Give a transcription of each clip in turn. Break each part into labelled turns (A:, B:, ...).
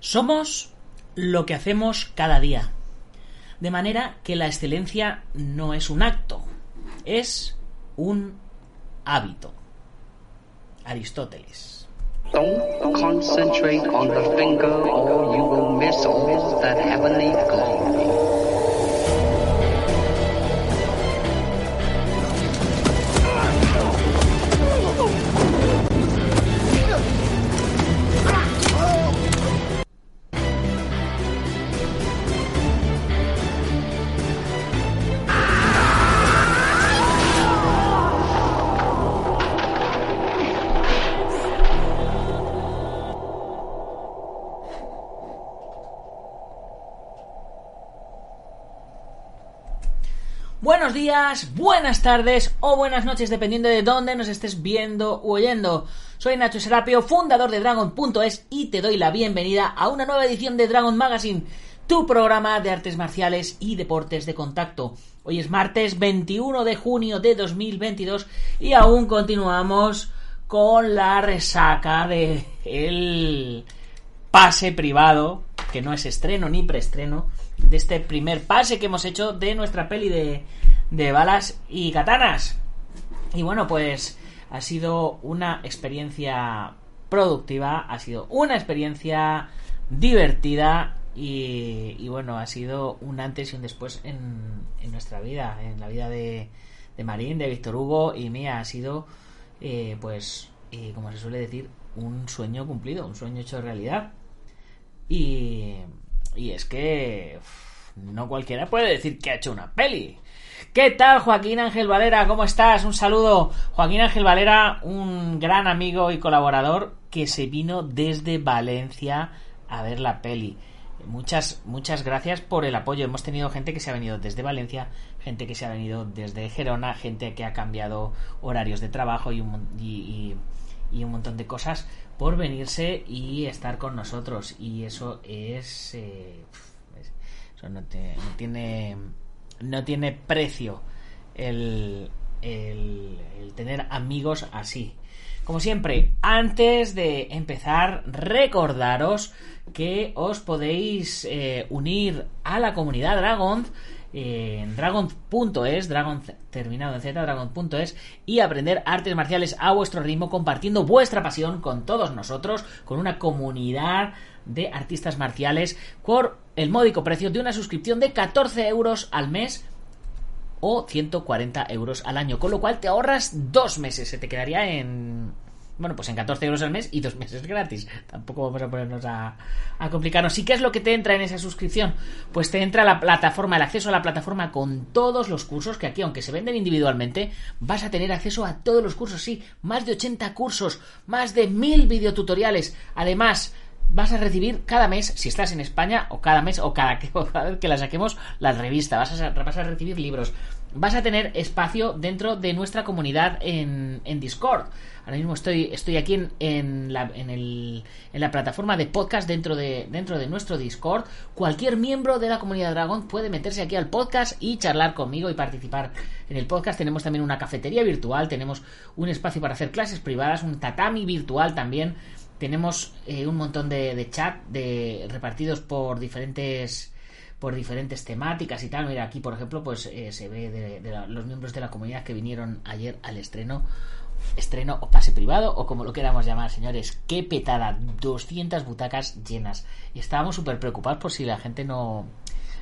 A: Somos lo que hacemos cada día. De manera que la excelencia no es un acto, es un hábito. Aristóteles.
B: Don't concentrate on the finger or you will miss all that heavenly glory.
A: Buenas tardes o buenas noches, dependiendo de dónde nos estés viendo o oyendo. Soy Nacho Serapio, fundador de Dragon.es y te doy la bienvenida a una nueva edición de Dragon Magazine, tu programa de artes marciales y deportes de contacto. Hoy es martes 21 de junio de 2022 y aún continuamos con la resaca de el pase privado, que no es estreno ni preestreno, de este primer pase que hemos hecho de nuestra peli de, de balas y katanas. Y bueno, pues ha sido una experiencia productiva, ha sido una experiencia divertida y, y bueno, ha sido un antes y un después en, en nuestra vida, en la vida de, de Marín, de Víctor Hugo y mía. Ha sido, eh, pues, eh, como se suele decir, un sueño cumplido, un sueño hecho realidad. Y, y es que no cualquiera puede decir que ha hecho una peli. ¿Qué tal, Joaquín Ángel Valera? ¿Cómo estás? Un saludo. Joaquín Ángel Valera, un gran amigo y colaborador que se vino desde Valencia a ver la peli. Muchas, muchas gracias por el apoyo. Hemos tenido gente que se ha venido desde Valencia, gente que se ha venido desde Gerona, gente que ha cambiado horarios de trabajo y un, montón de cosas por venirse y estar con nosotros. Y eso es. Eh, eso no, te, no, tiene. No tiene precio el, el, tener amigos así. Como siempre, antes de empezar, recordaros que os podéis eh, unir a la comunidad Dragon eh, en dragon.es, dragon terminado en z, dragon.es y aprender artes marciales a vuestro ritmo compartiendo vuestra pasión con todos nosotros, con una comunidad de artistas marciales el módico precio de una suscripción de 14 euros al mes o 140 euros al año, con lo cual te ahorras dos meses, se te quedaría en bueno, pues en 14 euros al mes y dos meses gratis. Tampoco vamos a ponernos a, complicarnos. ¿Y qué es lo que te entra en esa suscripción? Pues te entra la plataforma, el acceso a la plataforma con todos los cursos, que aquí, aunque se venden individualmente, vas a tener acceso a todos los cursos, sí, más de 80 cursos, más de mil videotutoriales. Además, vas a recibir cada mes, si estás en España, o cada mes, o cada, o vez que la saquemos, la revista. Vas a, vas a recibir libros. Vas a tener espacio dentro de nuestra comunidad en, en Discord. Ahora mismo estoy, estoy aquí en, en, la, en, el, en la plataforma de podcast dentro de, dentro de nuestro Discord. Cualquier miembro de la comunidad Dragon puede meterse aquí al podcast y charlar conmigo y participar en el podcast. Tenemos también una cafetería virtual, tenemos un espacio para hacer clases privadas, un tatami virtual también. Tenemos eh, un montón de, chat de, repartidos por diferentes por diferentes temáticas y tal. Mira, aquí por ejemplo, pues eh, se ve de, los miembros de la comunidad que vinieron ayer al estreno estreno o pase privado o como lo queramos llamar, señores. Qué petada, 200 butacas llenas. Y estábamos súper preocupados por si la gente no,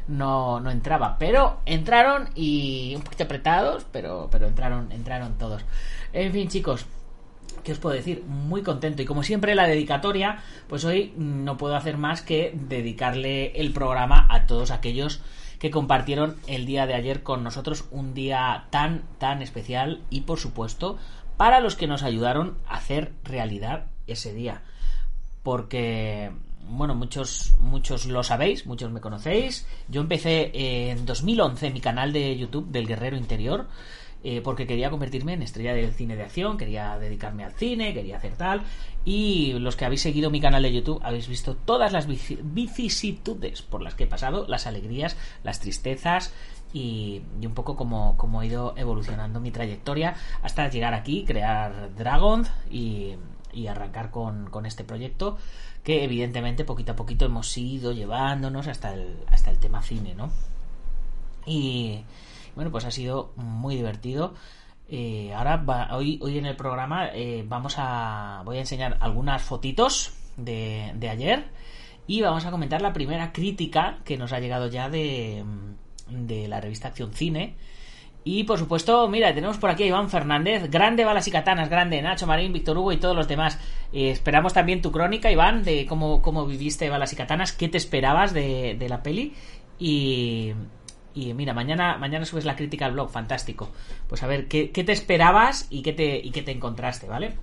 A: no, no entraba. Pero entraron y un poquito apretados, pero, pero entraron, entraron todos. En fin, chicos. ¿Qué os puedo decir? Muy contento. Y como siempre, la dedicatoria, pues hoy no puedo hacer más que dedicarle el programa a todos aquellos que compartieron el día de ayer con nosotros, un día tan, tan especial y por supuesto para los que nos ayudaron a hacer realidad ese día. Porque bueno, muchos, muchos lo sabéis, muchos me conocéis. Yo empecé en 2011 mi canal de YouTube del Guerrero Interior. Eh, porque quería convertirme en estrella del cine de acción, quería dedicarme al cine, quería hacer tal. Y los que habéis seguido mi canal de YouTube habéis visto todas las vicisitudes por las que he pasado, las alegrías, las tristezas y, un poco como, como, he ido evolucionando mi trayectoria hasta llegar aquí, crear Dragon y, y arrancar con, con este proyecto que evidentemente poquito a poquito hemos ido llevándonos hasta el, hasta el tema cine, ¿no? Y bueno, pues ha sido muy divertido. Eh, ahora hoy, hoy en el programa eh, vamos a voy a enseñar algunas fotitos de, de ayer y vamos a comentar la primera crítica que nos ha llegado ya de, de la revista Acción Cine y por supuesto, mira, tenemos por aquí a Iván Fernández, grande balas y katanas, grande Nacho Marín, Víctor Hugo y todos los demás. Eh, esperamos también tu crónica, Iván, de cómo, cómo viviste balas y katanas, qué te esperabas de, la peli. Y, y mira, mañana, mañana subes la crítica al blog, fantástico. Pues a ver, ¿qué, qué te esperabas y qué te, qué te encontraste, ¿vale?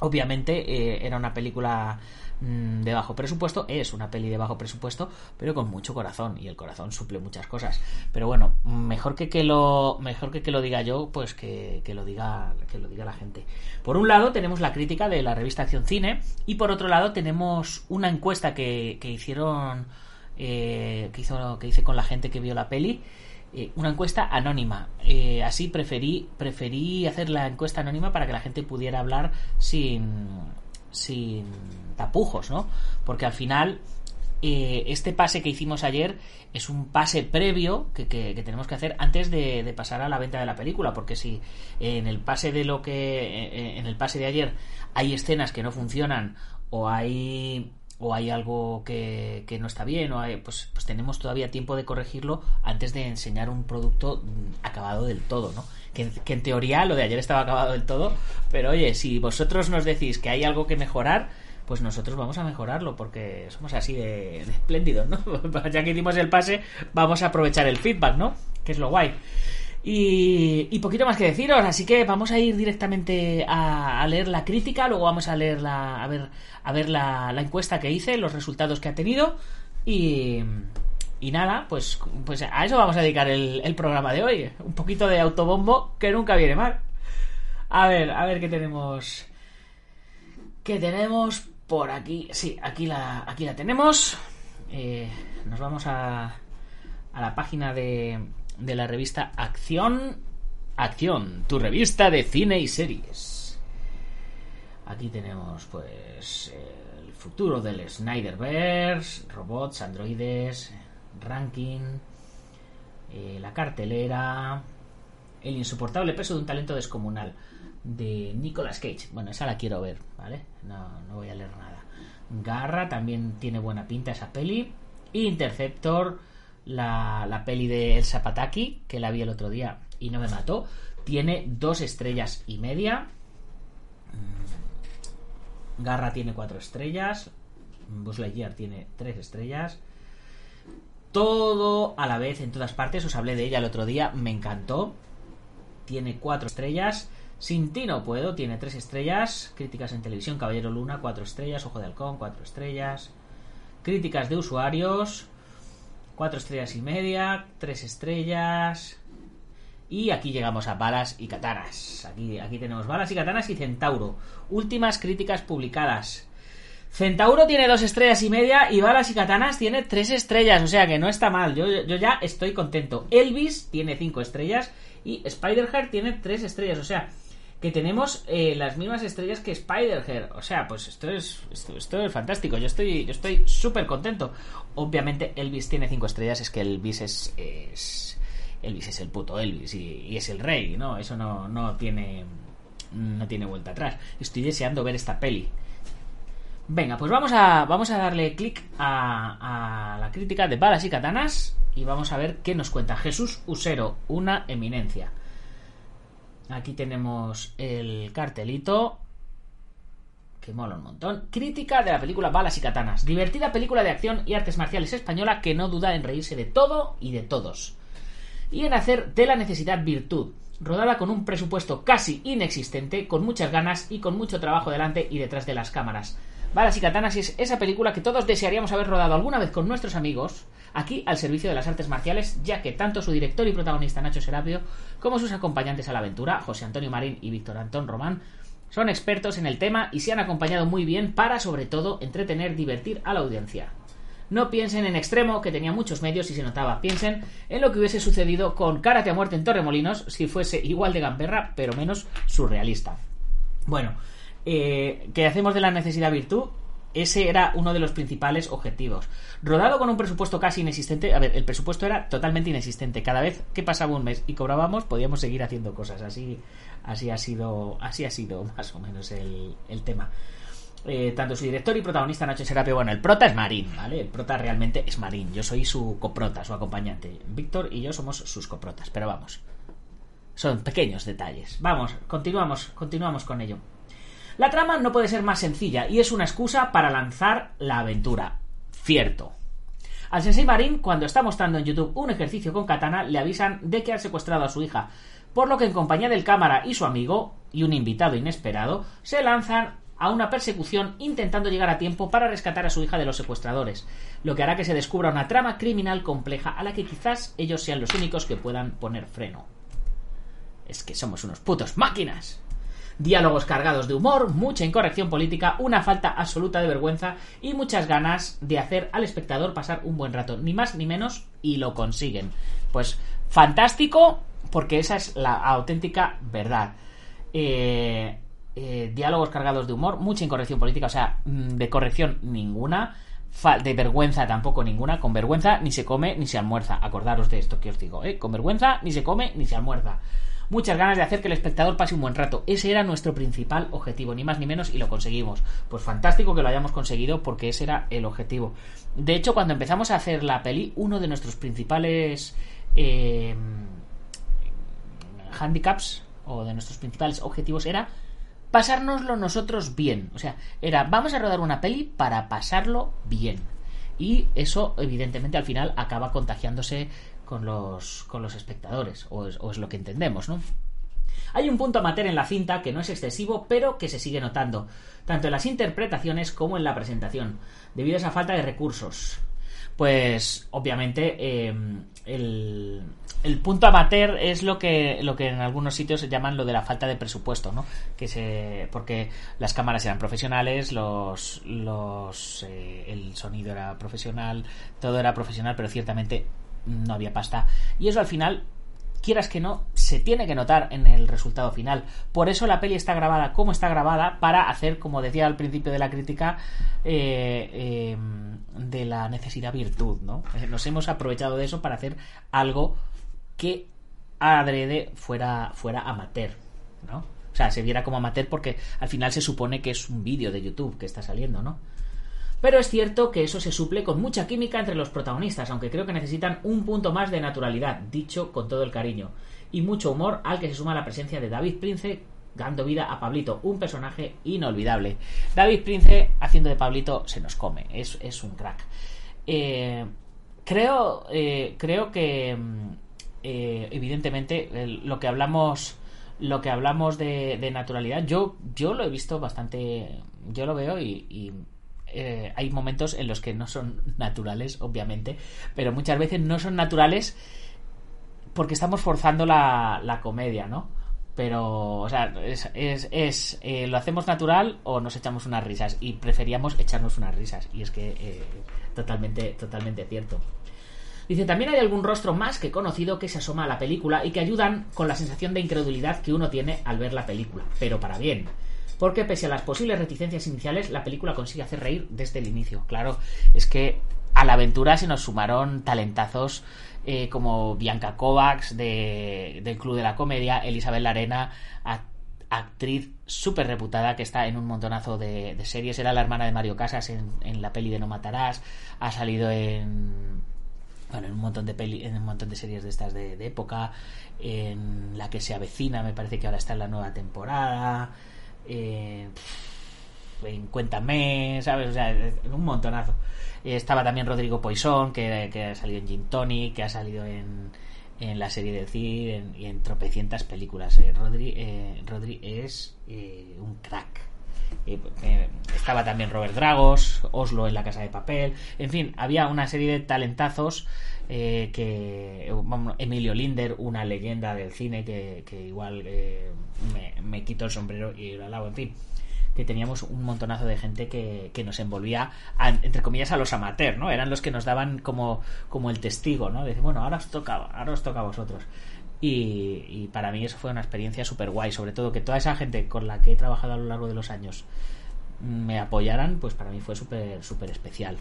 A: Obviamente eh, era una película Mm, de bajo presupuesto, es una peli de bajo presupuesto, pero con mucho corazón, y el corazón suple muchas cosas. Pero bueno, mejor que que lo, mejor que que lo diga yo, pues que, lo diga, que lo diga la gente. Por un lado tenemos la crítica de la revista Acción Cine, y por otro lado tenemos una encuesta que, que hicieron, eh, que, hizo, que hice con la gente que vio la peli, eh, una encuesta anónima. Eh, así preferí, preferí hacer la encuesta anónima para que la gente pudiera hablar sin, sin tapujos, ¿no? Porque al final este pase que hicimos ayer es un pase previo que, tenemos que hacer antes de, pasar a la venta de la película porque si en el pase de lo que en el pase de ayer hay escenas que no funcionan o hay o hay algo que, no está bien o pues, pues tenemos todavía tiempo de corregirlo antes de enseñar un producto acabado del todo, ¿no? que, en teoría lo de ayer estaba acabado del todo, pero oye, si vosotros nos decís que hay algo que mejorar, pues nosotros vamos a mejorarlo porque somos así de, espléndidos, ¿no? ya que hicimos el pase, vamos a aprovechar el feedback, ¿no? Que es lo guay. Y, poquito más que deciros, así que vamos a ir directamente a, leer la crítica, luego vamos a leer la, a ver, a ver la, la encuesta que hice, los resultados que ha tenido y, y nada, pues, pues a eso vamos a dedicar el, programa de hoy. Un poquito de autobombo que nunca viene mal. A ver, a ver qué tenemos. ¿Qué tenemos por aquí? Sí, aquí la, aquí la tenemos. Eh, nos vamos a, a la página de, de la revista Acción. Acción, tu revista de cine y series. Aquí tenemos, pues, el futuro del Snyderverse, robots, androides, ranking, eh, la cartelera, el insoportable peso de un talento descomunal de Nicolas Cage. Bueno, esa la quiero ver, ¿vale? No, no voy a leer nada. Garra también tiene buena pinta esa peli. Interceptor, la, peli de El Zapataki, que la vi el otro día y no me mató, tiene dos estrellas y media. Mm. Garra tiene cuatro estrellas. Buzz Lightyear tiene tres estrellas todo a la vez en todas partes. Os hablé de ella el otro día, me encantó. Tiene cuatro estrellas. Sin ti no puedo, tiene tres estrellas. Críticas en televisión, Caballero Luna, cuatro estrellas. Ojo de Halcón, cuatro estrellas. Críticas de usuarios, cuatro estrellas y media, tres estrellas. Y aquí llegamos a balas y katanas. Aquí, aquí tenemos balas y katanas y Centauro. Últimas críticas publicadas. Centauro tiene dos estrellas y media y Balas y Katanas tiene tres estrellas, o sea que no está mal, yo, yo ya estoy contento. Elvis tiene cinco estrellas y Spider-Heart tiene tres estrellas, o sea que tenemos eh, las mismas estrellas que Spider-Heart, o sea, pues esto es, esto, es fantástico, yo estoy yo estoy súper contento. Obviamente Elvis tiene cinco estrellas, es que Elvis es, es Elvis es el puto Elvis y, es el rey, ¿no? Eso no, no tiene no tiene vuelta atrás. Estoy deseando ver esta peli. Venga, pues vamos a, vamos a darle clic a, la crítica de balas y katanas y vamos a ver qué nos cuenta Jesús Usero, una eminencia. Aquí tenemos el cartelito. que mola un montón. Crítica de la película Balas y Katanas. Divertida película de acción y artes marciales española que no duda en reírse de todo y de todos. Y en hacer de la necesidad virtud. Rodada con un presupuesto casi inexistente, con muchas ganas y con mucho trabajo delante y detrás de las cámaras. Balas y Katanas es esa película que todos desearíamos haber rodado alguna vez con nuestros amigos, aquí al servicio de las artes marciales, ya que tanto su director y protagonista Nacho Serapio como sus acompañantes a la aventura, José Antonio Marín y Víctor Antón Román, son expertos en el tema y se han acompañado muy bien para, sobre todo, entretener, divertir a la audiencia. No piensen en extremo, que tenía muchos medios y se notaba. Piensen en lo que hubiese sucedido con Karate a muerte en Torremolinos si fuese igual de gamberra, pero menos surrealista. Bueno, eh, ¿qué hacemos de la necesidad virtud? Ese era uno de los principales objetivos. Rodado con un presupuesto casi inexistente. A ver, el presupuesto era totalmente inexistente. Cada vez que pasaba un mes y cobrábamos, podíamos seguir haciendo cosas. Así, así ha sido. Así ha sido más o menos el, el tema. Eh, tanto su director y protagonista Nacho Serapio, bueno, el prota es Marín, ¿vale? El prota realmente es Marín, yo soy su coprota, su acompañante. Víctor y yo somos sus coprotas, pero vamos. Son pequeños detalles. Vamos, continuamos, continuamos con ello. La trama no puede ser más sencilla y es una excusa para lanzar la aventura. Cierto. Al sensei Marín, cuando está mostrando en YouTube un ejercicio con katana, le avisan de que ha secuestrado a su hija, por lo que en compañía del cámara y su amigo, y un invitado inesperado, se lanzan a una persecución intentando llegar a tiempo para rescatar a su hija de los secuestradores, lo que hará que se descubra una trama criminal compleja a la que quizás ellos sean los únicos que puedan poner freno. Es que somos unos putos máquinas. Diálogos cargados de humor, mucha incorrección política, una falta absoluta de vergüenza y muchas ganas de hacer al espectador pasar un buen rato, ni más ni menos, y lo consiguen. Pues fantástico, porque esa es la auténtica verdad. Eh, eh, diálogos cargados de humor, mucha incorrección política, o sea, mm, de corrección ninguna, de vergüenza tampoco ninguna, con vergüenza ni se come ni se almuerza, acordaros de esto que os digo, ¿eh? con vergüenza ni se come ni se almuerza. Muchas ganas de hacer que el espectador pase un buen rato. Ese era nuestro principal objetivo, ni más ni menos, y lo conseguimos. Pues fantástico que lo hayamos conseguido porque ese era el objetivo. De hecho, cuando empezamos a hacer la peli, uno de nuestros principales eh, handicaps o de nuestros principales objetivos era pasárnoslo nosotros bien. O sea, era, vamos a rodar una peli para pasarlo bien. Y eso, evidentemente, al final acaba contagiándose con los, con los espectadores, o es, lo que entendemos, ¿no? Hay un punto amateur en la cinta que no es excesivo, pero que se sigue notando, tanto en las interpretaciones como en la presentación, debido a esa falta de recursos. Pues, obviamente, eh, el, el punto amateur es lo que lo que en algunos sitios se llaman lo de la falta de presupuesto, ¿no? Que se porque las cámaras eran profesionales, los los eh, el sonido era profesional, todo era profesional, pero ciertamente no había pasta y eso al final quieras que no, se tiene que notar en el resultado final. Por eso la peli está grabada como está grabada, para hacer, como decía al principio de la crítica, eh, eh, de la necesidad virtud, ¿no? Nos hemos aprovechado de eso para hacer algo que adrede fuera, fuera amateur, ¿no? O sea, se viera como amateur porque al final se supone que es un vídeo de YouTube que está saliendo, ¿no? Pero es cierto que eso se suple con mucha química entre los protagonistas, aunque creo que necesitan un punto más de naturalidad, dicho con todo el cariño, y mucho humor al que se suma la presencia de David Prince dando vida a Pablito, un personaje inolvidable. David Prince haciendo de Pablito se nos come, es, es un crack. Eh, creo, eh, creo que mm, eh, evidentemente lo que hablamos lo que hablamos de, naturalidad yo yo lo he visto bastante yo lo veo y, eh, hay momentos en los que no son naturales obviamente pero muchas veces no son naturales porque estamos forzando la, comedia no pero o sea es, es, eh, lo hacemos natural o nos echamos unas risas y preferíamos echarnos unas risas y es que totalmente totalmente cierto. Dice, también hay algún rostro más que conocido que se asoma a la película y que ayudan con la sensación de incredulidad que uno tiene al ver la película, pero para bien. Porque pese a las posibles reticencias iniciales, la película consigue hacer reír desde el inicio. Claro, es que a la aventura se nos sumaron talentazos eh, como Bianca Kovacs de, del Club de la Comedia, Elizabeth Larena, actriz súper reputada que está en un montonazo de, series. Era la hermana de Mario Casas en, en la peli de No Matarás. Ha salido en bueno, en un montón de peli, en un montón de series de estas de, época, en la que se avecina, me parece que ahora está en la nueva temporada. Eh, en Cuéntame, ¿sabes? O sea, un montonazo. Estaba también Rodrigo Poisson, que, ha salido en Gin Tony, que ha salido en, en la serie de Cid y en tropecientas películas. Eh, Rodri, eh, Rodri es eh, un crack. estaba también Robert Dragos, Oslo en la Casa de Papel, en fin, había una serie de talentazos que Emilio Linder, una leyenda del cine que, que igual me, me, quito el sombrero y lo alabo, en fin que teníamos un montonazo de gente que, que nos envolvía, entre comillas, a los amateurs, ¿no? Eran los que nos daban como, como el testigo, ¿no? De bueno, ahora os toca, ahora os toca a vosotros. Y, y para mí eso fue una experiencia súper guay, sobre todo que toda esa gente con la que he trabajado a lo largo de los años me apoyaran, pues para mí fue súper, súper especial.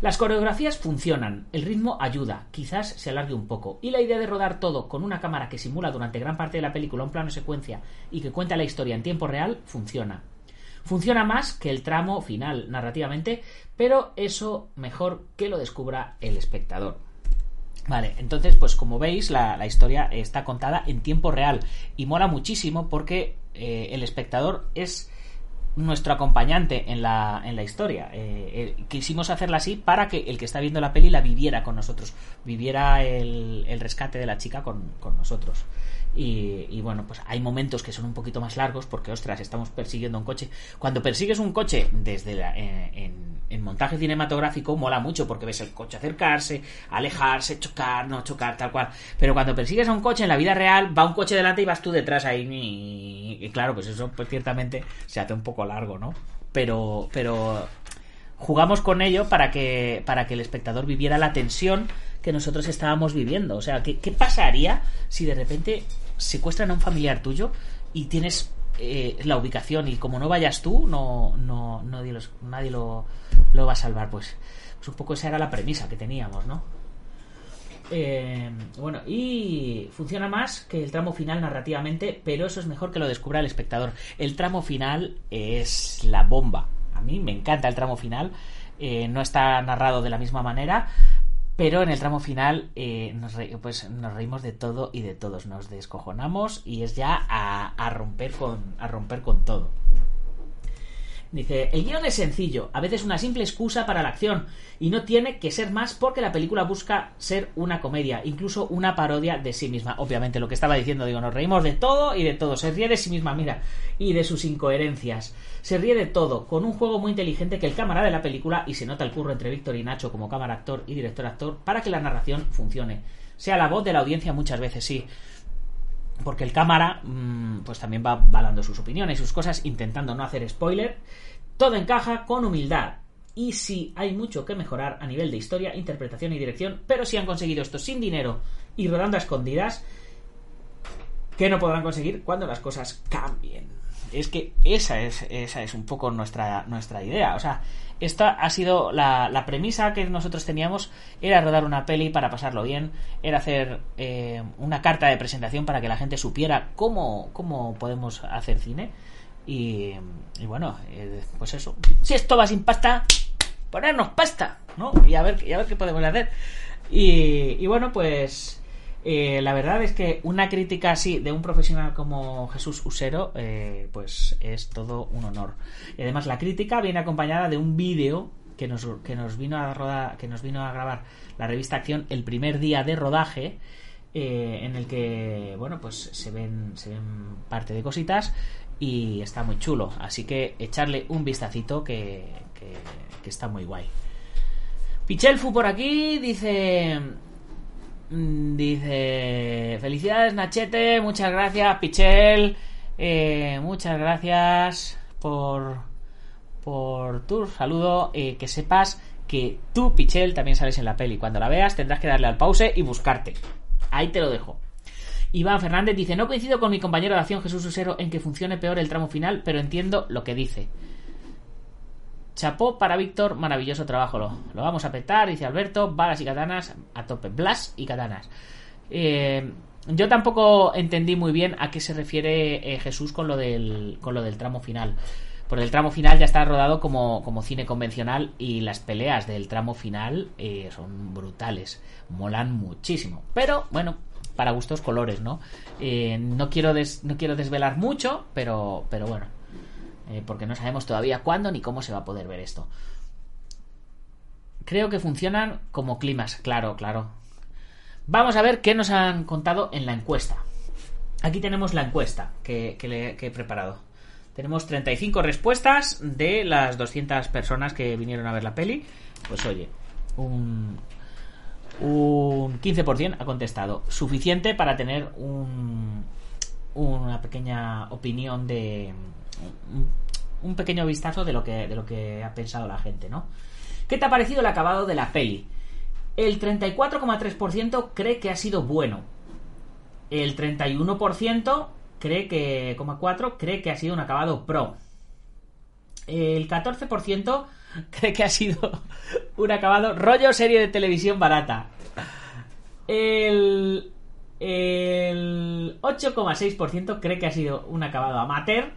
A: Las coreografías funcionan, el ritmo ayuda, quizás se alargue un poco, y la idea de rodar todo con una cámara que simula durante gran parte de la película un plano secuencia y que cuenta la historia en tiempo real funciona. Funciona más que el tramo final narrativamente, pero eso mejor que lo descubra el espectador. Vale, entonces, pues como veis, la, historia está contada en tiempo real y mola muchísimo porque eh, el espectador es nuestro acompañante en la, en la historia. Eh, eh, quisimos hacerla así para que el que está viendo la peli la viviera con nosotros, viviera el, el rescate de la chica con, con nosotros. Y, bueno, pues hay momentos que son un poquito más largos porque, ostras, estamos persiguiendo un coche. Cuando persigues un coche desde la, eh, en, montaje cinematográfico, mola mucho porque ves el coche acercarse, alejarse, chocar, no chocar, tal cual. Pero cuando persigues a un coche en la vida real, va un coche delante y vas tú detrás ahí. Y, claro, pues eso pues ciertamente se hace un poco largo, ¿no? Pero, pero jugamos con ello para que, para que el espectador viviera la tensión que nosotros estábamos viviendo. O sea, ¿qué, qué pasaría si de repente secuestran a un familiar tuyo y tienes eh, la ubicación y como no vayas tú, no, no, nadie, nadie lo, lo, va a salvar. Pues, pues un poco esa era la premisa que teníamos, ¿no? Eh, bueno, y funciona más que el tramo final narrativamente, pero eso es mejor que lo descubra el espectador. El tramo final es la bomba. A mí me encanta el tramo final. Eh, no está narrado de la misma manera, pero en el tramo final eh, nos, pues nos reímos de todo y de todos, nos descojonamos y es ya a, romper, con, a romper con todo. Dice, el guion es sencillo, a veces una simple excusa para la acción, y no tiene que ser más porque la película busca ser una comedia, incluso una parodia de sí misma. Obviamente lo que estaba diciendo, digo, nos reímos de todo y de todo, se ríe de sí misma, mira, y de sus incoherencias. Se ríe de todo, con un juego muy inteligente que el cámara de la película, y se nota el curro entre Víctor y Nacho como cámara actor y director actor, para que la narración funcione. Sea la voz de la audiencia muchas veces, sí. Porque el cámara, mm, pues también va, va sus opiniones, sus cosas, intentando no hacer spoiler. Todo encaja con humildad, y sí hay mucho que mejorar a nivel de historia, interpretación y dirección, pero si han conseguido esto sin dinero y rodando a escondidas, ¿qué no podrán conseguir cuando las cosas cambien? Es que esa es, esa es un poco nuestra, nuestra idea. O sea, esta ha sido la, premisa que nosotros teníamos, era rodar una peli para pasarlo bien, era hacer eh, una carta de presentación para que la gente supiera cómo, cómo podemos hacer cine. Y, bueno, eh, pues eso. Si esto va sin pasta, ponernos pasta, ¿no? Y a ver, a ver qué podemos hacer. Y, bueno, pues eh, la verdad es que una crítica así de un profesional como Jesús Usero, eh, pues es todo un honor. Y además la crítica viene acompañada de un vídeo que nos, que nos vino a que nos vino a grabar la revista Acción el primer día de rodaje. en el que bueno pues se ven se ven parte de cositas y está muy chulo. Así que echarle un vistacito que, que, está muy guay. Pichelfu por aquí dice... Mm, dice... Felicidades Nachete, muchas gracias Pichel. Eh, muchas gracias por, por tu saludo. Eh, que sepas que tú, Pichel, también sales en la peli. Cuando la veas tendrás que darle al pause y buscarte. Ahí te lo dejo. Iván Fernández dice, no coincido con mi compañero de acción Jesús Usero en que funcione peor el tramo final, pero entiendo lo que dice. Chapó para Víctor, maravilloso trabajo. Lo, lo, vamos a petar, dice Alberto. Balas y katanas a tope. Blas y katanas. Eh, yo tampoco entendí muy bien a qué se refiere eh, Jesús con lo, del, con lo del tramo final. Porque el tramo final ya está rodado como, como cine convencional y las peleas del tramo final eh, son brutales. Molan muchísimo. Pero bueno, para gustos colores, ¿no? No, quiero no quiero desvelar mucho, pero, pero bueno. Eh, porque no sabemos todavía cuándo ni cómo se va a poder ver esto. Creo que funcionan como climas, claro, claro. Vamos a ver qué nos han contado en la encuesta. Aquí tenemos la encuesta que, he preparado. Tenemos 35 respuestas de las 200 personas que vinieron a ver la peli. Pues oye, un, un 15% ha contestado. Suficiente para tener un, una pequeña opinión de... Un, pequeño vistazo de lo, que, de lo que ha pensado la gente, ¿no? ¿Qué te ha parecido el acabado de la peli? El 34,3% cree que ha sido bueno. El 31% cree que, 4, cree que ha sido un acabado pro. El 14% cree que ha sido un acabado rollo serie de televisión barata. El, el 8,6% cree que ha sido un acabado amateur.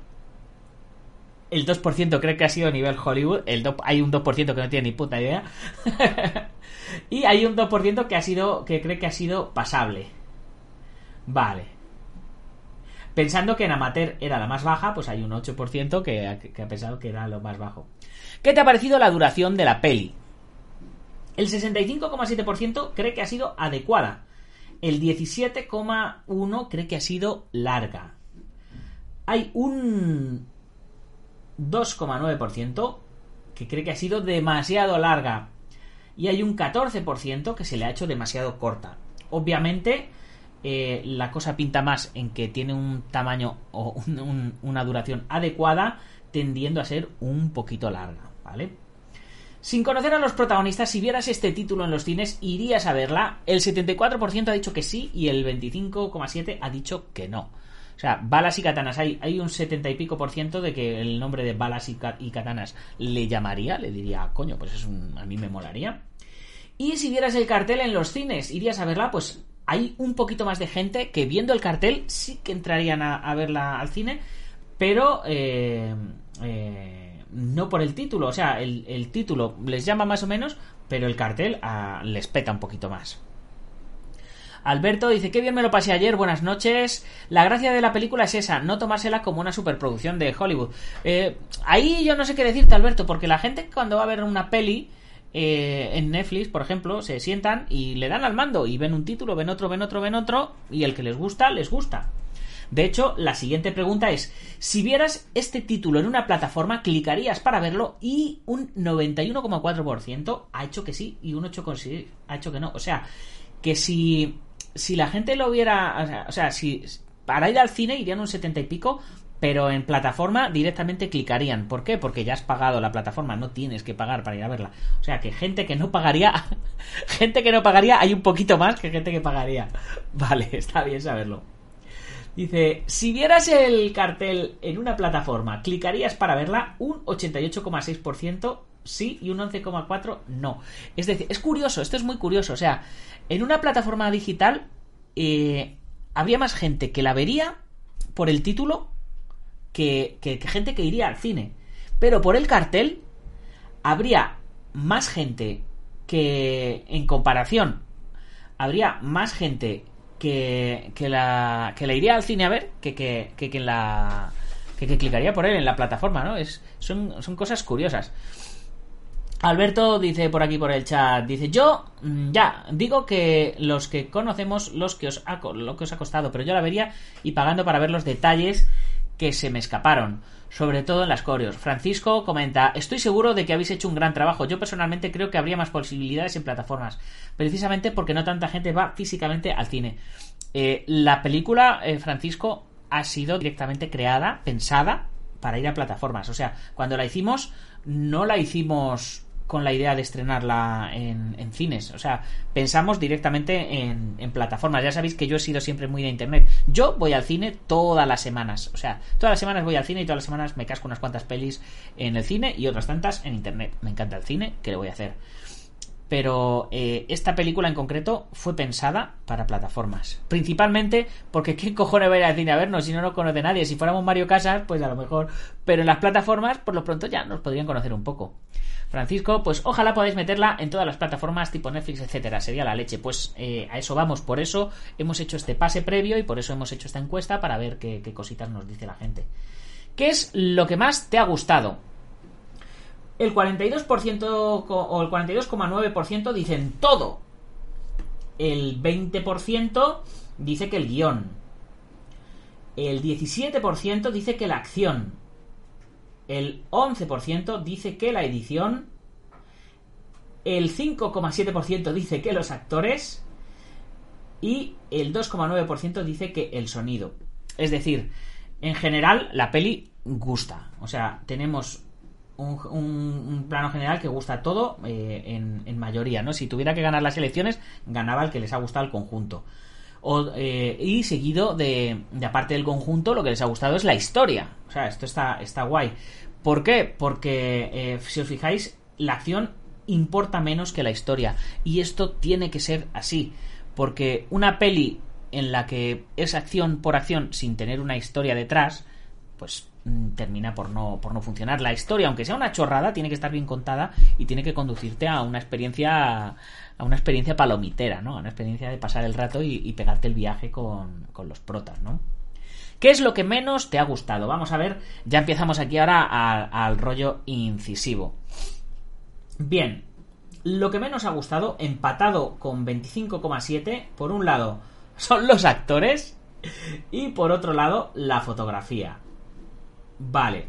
A: El 2% cree que ha sido nivel Hollywood. El hay un 2% que no tiene ni puta idea. y hay un 2% que ha sido que cree que ha sido pasable. Vale. Pensando que en amateur era la más baja, pues hay un 8% que, ha pensado que era lo más bajo. ¿Qué te ha parecido la duración de la peli? El 65,7% cree que ha sido adecuada. El 17,1% cree que ha sido larga. Hay un 2,9% que cree que ha sido demasiado larga. Y hay un 14% que se le ha hecho demasiado corta. Obviamente, eh, la cosa pinta más en que tiene un tamaño o una duración adecuada, tendiendo a ser un poquito larga, ¿vale? Sin conocer a los protagonistas, si vieras este título en los cines, irías a verla. El 74% ha dicho que sí y el 25,7% ha dicho que no. O sea, balas y katanas. Hay, hay un 70 y pico por ciento de que el nombre de balas y, y katanas le llamaría, le diría, coño, pues es un, a mí me molaría. Y si vieras el cartel en los cines, irías a verla, pues hay un poquito más de gente que viendo el cartel sí que entrarían a, verla al cine, pero eh, eh, no por el título. O sea, el, título les llama más o menos, pero el cartel ah, les peta un poquito más. Alberto dice, qué bien me lo pasé ayer, buenas noches. La gracia de la película es esa, no tomársela como una superproducción de Hollywood. Eh, ahí yo no sé qué decirte, Alberto, porque la gente cuando va a ver una peli eh, en Netflix, por ejemplo, se sientan y le dan al mando y ven un título, ven otro, ven otro, ven otro, y el que les gusta, les gusta. De hecho, la siguiente pregunta es, si vieras este título en una plataforma, clicarías para verlo y un 91,4% ha hecho que sí y un 8,6% ha hecho que no. O sea, que si, si la gente lo viera, o sea, si para ir al cine irían un 70 y pico, pero en plataforma directamente clicarían. ¿Por qué? Porque ya has pagado la plataforma, no tienes que pagar para ir a verla. O sea que gente que no pagaría, gente que no pagaría, hay un poquito más que gente que pagaría. Vale, está bien saberlo. Dice, si vieras el cartel en una plataforma, ¿clicarías para verla? Un 88,6% sí y un 11,4% no. Es decir, es curioso, esto es muy curioso. O sea, en una plataforma digital eh, habría más gente que la vería por el título que, gente que iría al cine. Pero por el cartel habría más gente que en comparación habría más gente que, que, la, que la iría al cine a ver que que, que, la que, clicaría por él en la plataforma, ¿no? Es, son, son cosas curiosas. Alberto dice por aquí por el chat, dice, yo mm, ya digo que los que conocemos los que os lo que os ha costado, pero yo la vería y pagando para ver los detalles que se me escaparon, sobre todo en las coreos. Francisco comenta, estoy seguro de que habéis hecho un gran trabajo. Yo personalmente creo que habría más posibilidades en plataformas, precisamente porque no tanta gente va físicamente al cine. Eh, la película, eh, Francisco, ha sido directamente creada, pensada para ir a plataformas. O sea, cuando la hicimos, no la hicimos con la idea de estrenarla en, cines. O sea, pensamos directamente en, plataformas. Ya sabéis que yo he sido siempre muy de internet. Yo voy al cine todas las semanas. O sea, todas las semanas voy al cine y todas las semanas me casco unas cuantas pelis en el cine y otras tantas en internet. Me encanta el cine, ¿qué le voy a hacer? Pero eh, esta película en concreto fue pensada para plataformas. Principalmente porque ¿qué cojones va a ir al cine a vernos si no nos conoce nadie? Si fuéramos Mario Casas, pues a lo mejor. Pero en las plataformas, por lo pronto ya nos podrían conocer un poco. Francisco, pues ojalá podáis meterla en todas las plataformas tipo Netflix, etcétera. Sería la leche. Pues eh, a eso vamos. Por eso hemos hecho este pase previo y por eso hemos hecho esta encuesta para ver qué, cositas nos dice la gente. ¿Qué es lo que más te ha gustado? El 42% o el 42,9% dicen todo. El 20% dice que el guion. El 17% dice que la acción. El 11% dice que la edición. El 5,7% dice que los actores. Y el 2,9% dice que el sonido. Es decir, en general la peli gusta. O sea, tenemos un, plano general que gusta todo eh, en, mayoría, ¿no? Si tuviera que ganar las elecciones, ganaba el que les ha gustado el conjunto. Eh, y seguido de, aparte del conjunto, lo que les ha gustado es la historia. O sea, esto está, está guay. ¿Por qué? Porque, eh, si os fijáis, la acción importa menos que la historia. Y esto tiene que ser así. Porque una peli en la que es acción por acción sin tener una historia detrás, pues termina por no, por no funcionar. La historia, aunque sea una chorrada, tiene que estar bien contada y tiene que conducirte a una experiencia a una experiencia palomitera, ¿no? A una experiencia de pasar el rato y, pegarte el viaje con, con los protas, ¿no? ¿Qué es lo que menos te ha gustado? Vamos a ver, ya empezamos aquí ahora al rollo incisivo. Bien, lo que menos ha gustado, empatado con 25,7, por un lado son los actores y por otro lado la fotografía. Vale.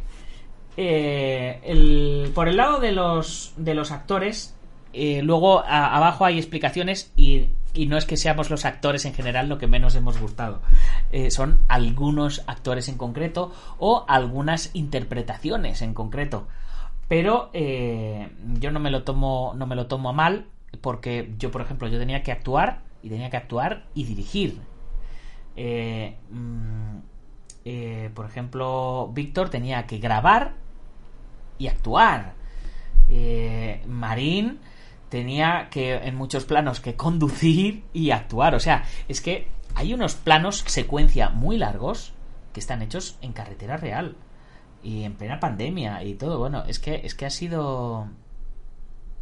A: Eh, por el lado de los, de los actores, eh, luego abajo hay explicaciones y, no es que seamos los actores en general lo que menos hemos gustado. Eh, son algunos actores en concreto o algunas interpretaciones en concreto. Pero eh, yo no me lo tomo, no me lo tomo a mal, porque yo, por ejemplo, yo tenía que actuar y tenía que actuar y dirigir. Mm, por ejemplo, Víctor tenía que grabar y actuar. Marín tenía que en muchos planos que conducir y actuar. O sea, es que hay unos planos secuencia muy largos que están hechos en carretera real y en plena pandemia y todo. Bueno, es que es que ha sido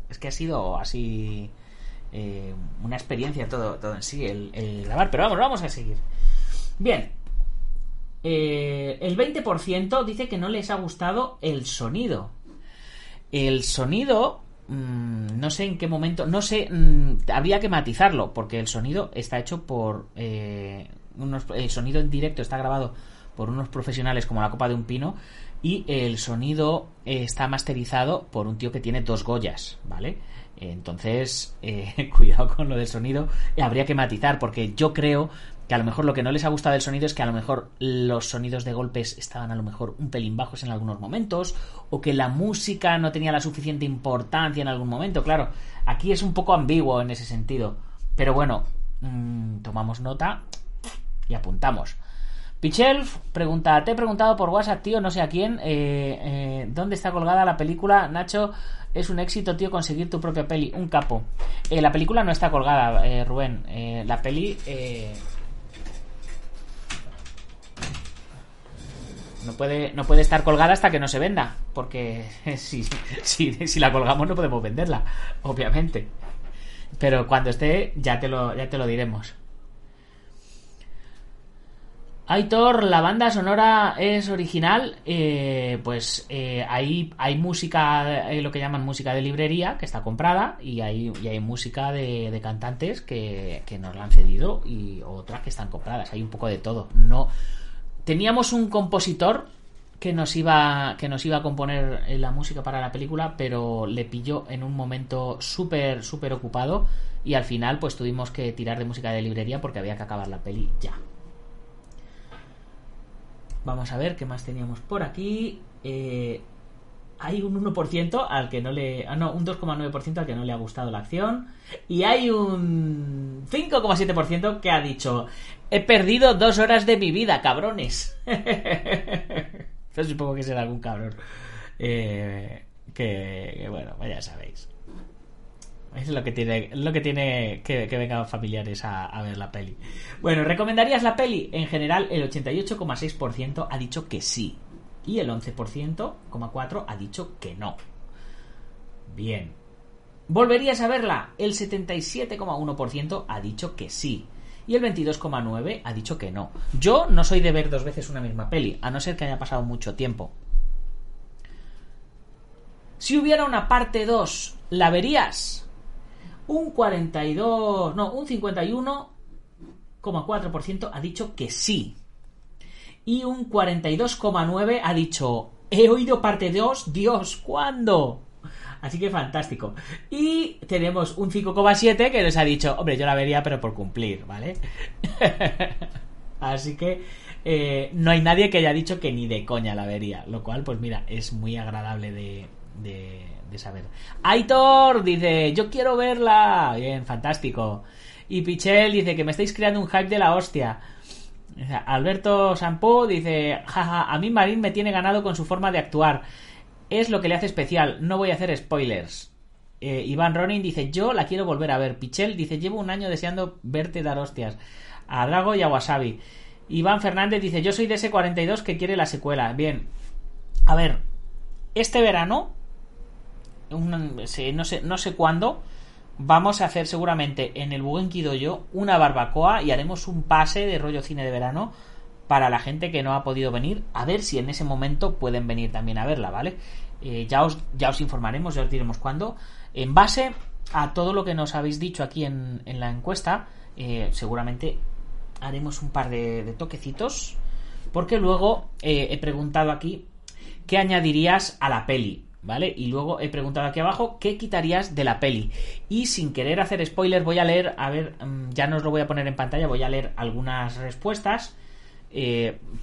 A: es que ha sido así eh, una experiencia todo, todo en sí el, grabar. Pero vamos, vamos a seguir. Bien. Eh, el 20% dice que no les ha gustado el sonido. El sonido Mm, no sé en qué momento, no sé, mm, habría que matizarlo, porque el sonido está hecho por eh, el sonido en directo está grabado por unos profesionales como la copa de un pino y el sonido eh, está masterizado por un tío que tiene dos Goyas, ¿vale? Entonces, eh, cuidado con lo del sonido, habría que matizar, porque yo creo que a lo mejor lo que no les ha gustado del sonido es que a lo mejor los sonidos de golpes estaban a lo mejor un pelín bajos en algunos momentos, o que la música no tenía la suficiente importancia en algún momento. Claro, aquí es un poco ambiguo en ese sentido. Pero bueno, mm, tomamos nota y apuntamos. Pichelf pregunta, te he preguntado por WhatsApp, tío, no sé a quién, eh, eh, ¿dónde está colgada la película? Nacho, es un éxito, tío, conseguir tu propia peli, un capo. Eh, la película no está colgada, Rubén, la peli no puede, no puede estar colgada hasta que no se venda, porque si, si, la colgamos no podemos venderla, obviamente. Pero cuando esté ya te lo, ya te lo diremos. Aitor, la banda sonora es original, eh, pues eh, hay, hay música, eh, lo que llaman música de librería, que está comprada, y hay, y hay música de, de cantantes que, que, nos la han cedido y otras que están compradas. Hay un poco de todo. No, teníamos un compositor que nos iba que nos iba a componer eh, la música para la película pero le pilló en un momento súper súper ocupado y al final pues tuvimos que tirar de música de librería porque había que acabar la peli ya vamos a ver qué más teníamos por aquí eh, hay un 1% al que no le. Ah, no, un 2,9% al que no le ha gustado la acción. Y hay un 5,7% que ha dicho: He perdido dos horas de mi vida, cabrones. Supongo que será algún cabrón. Eh, que, bueno, ya sabéis. Es lo que tiene, lo que, tiene que, vengan familiares a, a, ver la peli. Bueno, ¿recomendarías la peli? En general, el 88,6% ha dicho que sí y el 11,4% ha dicho que no. Bien. ¿Volverías a verla? El 77,1% ha dicho que sí. Y el 22,9 ha dicho que no. Yo no soy de ver dos veces una misma peli, a no ser que haya pasado mucho tiempo. Si hubiera una parte 2, ¿la verías? Un 42, no, un 51,4% ha dicho que sí. Y un 42,9 ha dicho, he oído parte 2, Dios, ¿cuándo? Así que fantástico. Y tenemos un 5,7 que nos ha dicho, hombre, yo la vería, pero por cumplir, ¿vale? Así que eh, no hay nadie que haya dicho que ni de coña la vería. Lo cual, pues mira, es muy agradable de, de, de saber. Aitor dice, yo quiero verla. Bien, fantástico. Y Pichel dice que me estáis creando un hype de la hostia. Alberto Sampo dice, jaja, a mí Marín me tiene ganado con su forma de actuar es lo que le hace especial. No voy a hacer spoilers. Eh, Iván Ronin dice, yo la quiero volver a ver. Pichel dice, llevo un año deseando verte dar hostias. A Drago y a Wasabi. Iván Fernández dice, yo soy de ese 42 que quiere la secuela. Bien. A ver, este verano, no, sé, no sé cuándo, vamos a hacer seguramente en el Buen yo una barbacoa y haremos un pase de rollo cine de verano para la gente que no ha podido venir, a ver si en ese momento pueden venir también a verla, ¿vale? Eh, ya, os, ya os informaremos, ya os diremos cuándo. En base a todo lo que nos habéis dicho aquí en, la encuesta, eh, seguramente haremos un par de, toquecitos, porque luego eh, he preguntado aquí qué añadirías a la peli, ¿vale? Y luego he preguntado aquí abajo qué quitarías de la peli. Y sin querer hacer spoilers, voy a leer, a ver, mm, ya no os lo voy a poner en pantalla, voy a leer algunas respuestas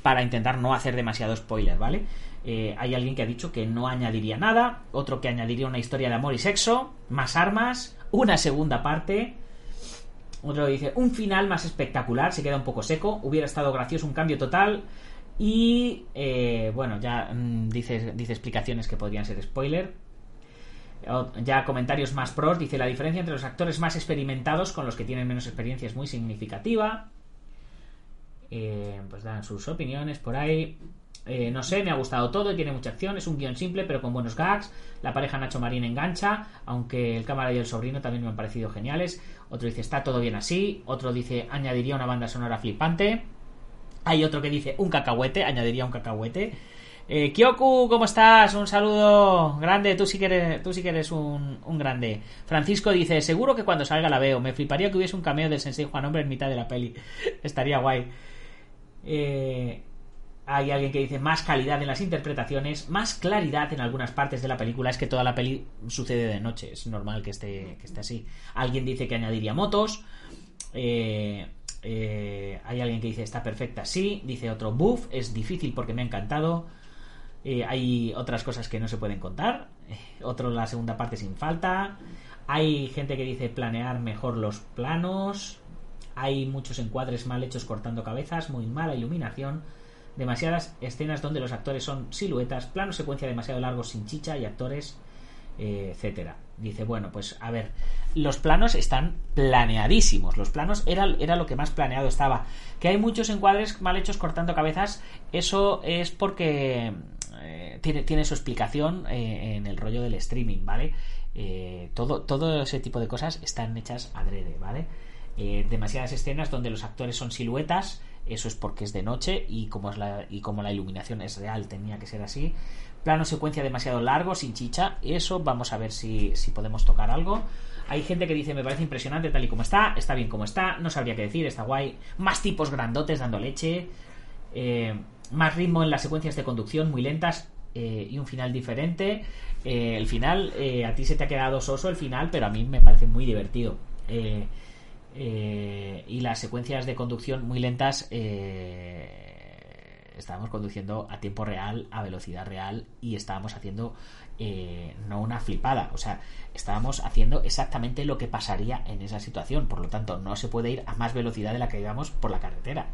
A: para intentar no hacer demasiado spoiler, ¿vale? Eh, hay alguien que ha dicho que no añadiría nada, otro que añadiría una historia de amor y sexo, más armas, una segunda parte. Otro dice, un final más espectacular, se queda un poco seco, hubiera estado gracioso un cambio total. Y eh, bueno, ya mm, dice, dice explicaciones que podrían ser spoiler. Ya comentarios más pros, dice la diferencia entre los actores más experimentados con los que tienen menos experiencia es muy significativa. Eh, pues dan sus opiniones por ahí. Eh, no sé, me ha gustado todo, tiene mucha acción, es un guion simple pero con buenos gags. La pareja Nacho Marín engancha, aunque el cámara y el sobrino también me han parecido geniales. Otro dice, está todo bien así. Otro dice, añadiría una banda sonora flipante. Hay otro que dice, un cacahuete, añadiría un cacahuete. Eh, Kyoku, ¿cómo estás? Un saludo grande, tú sí que eres, tú sí que eres un, un, grande. Francisco dice, seguro que cuando salga la veo. Me fliparía que hubiese un cameo del Sensei Juan Hombre en mitad de la peli. Estaría guay. Eh, hay alguien que dice más calidad en las interpretaciones, más claridad en algunas partes de la película. Es que toda la peli sucede de noche, es normal que esté, que esté así. Alguien dice que añadiría motos. Eh, eh, hay alguien que dice está perfecta, sí. Dice otro buff, es difícil porque me ha encantado. hay otras cosas que no se pueden contar. otro la segunda parte sin falta. Hay gente que dice planear mejor los planos. Hay muchos encuadres mal hechos cortando cabezas, muy mala iluminación, demasiadas escenas donde los actores son siluetas, plano secuencia demasiado largos sin chicha y actores, eh, etcétera. Dice, bueno, pues a ver, los planos están planeadísimos. Los planos era, era lo que más planeado estaba. Que hay muchos encuadres mal hechos cortando cabezas, eso es porque eh, tiene, tiene, su explicación eh, en el rollo del streaming, ¿vale? todo, todo ese tipo de cosas están hechas adrede, ¿vale? Eh, demasiadas escenas donde los actores son siluetas, eso es porque es de noche y como, es la, y como la iluminación es real tenía que ser así. Plano secuencia demasiado largo, sin chicha, eso vamos a ver si, podemos tocar algo. Hay gente que dice, me parece impresionante tal y como está, está bien como está, no sabría qué decir, está guay. Más tipos grandotes dando leche, eh, más ritmo en las secuencias de conducción muy lentas eh, y un final diferente. el final, a ti se te ha quedado soso el final, pero a mí me parece muy divertido. Eh, y las secuencias de conducción muy lentas eh, estábamos conduciendo a tiempo real, a velocidad real y estábamos haciendo eh, no una flipada, o sea, estábamos haciendo exactamente lo que pasaría en esa situación, por lo tanto no se puede ir a más velocidad de la que íbamos por la carretera.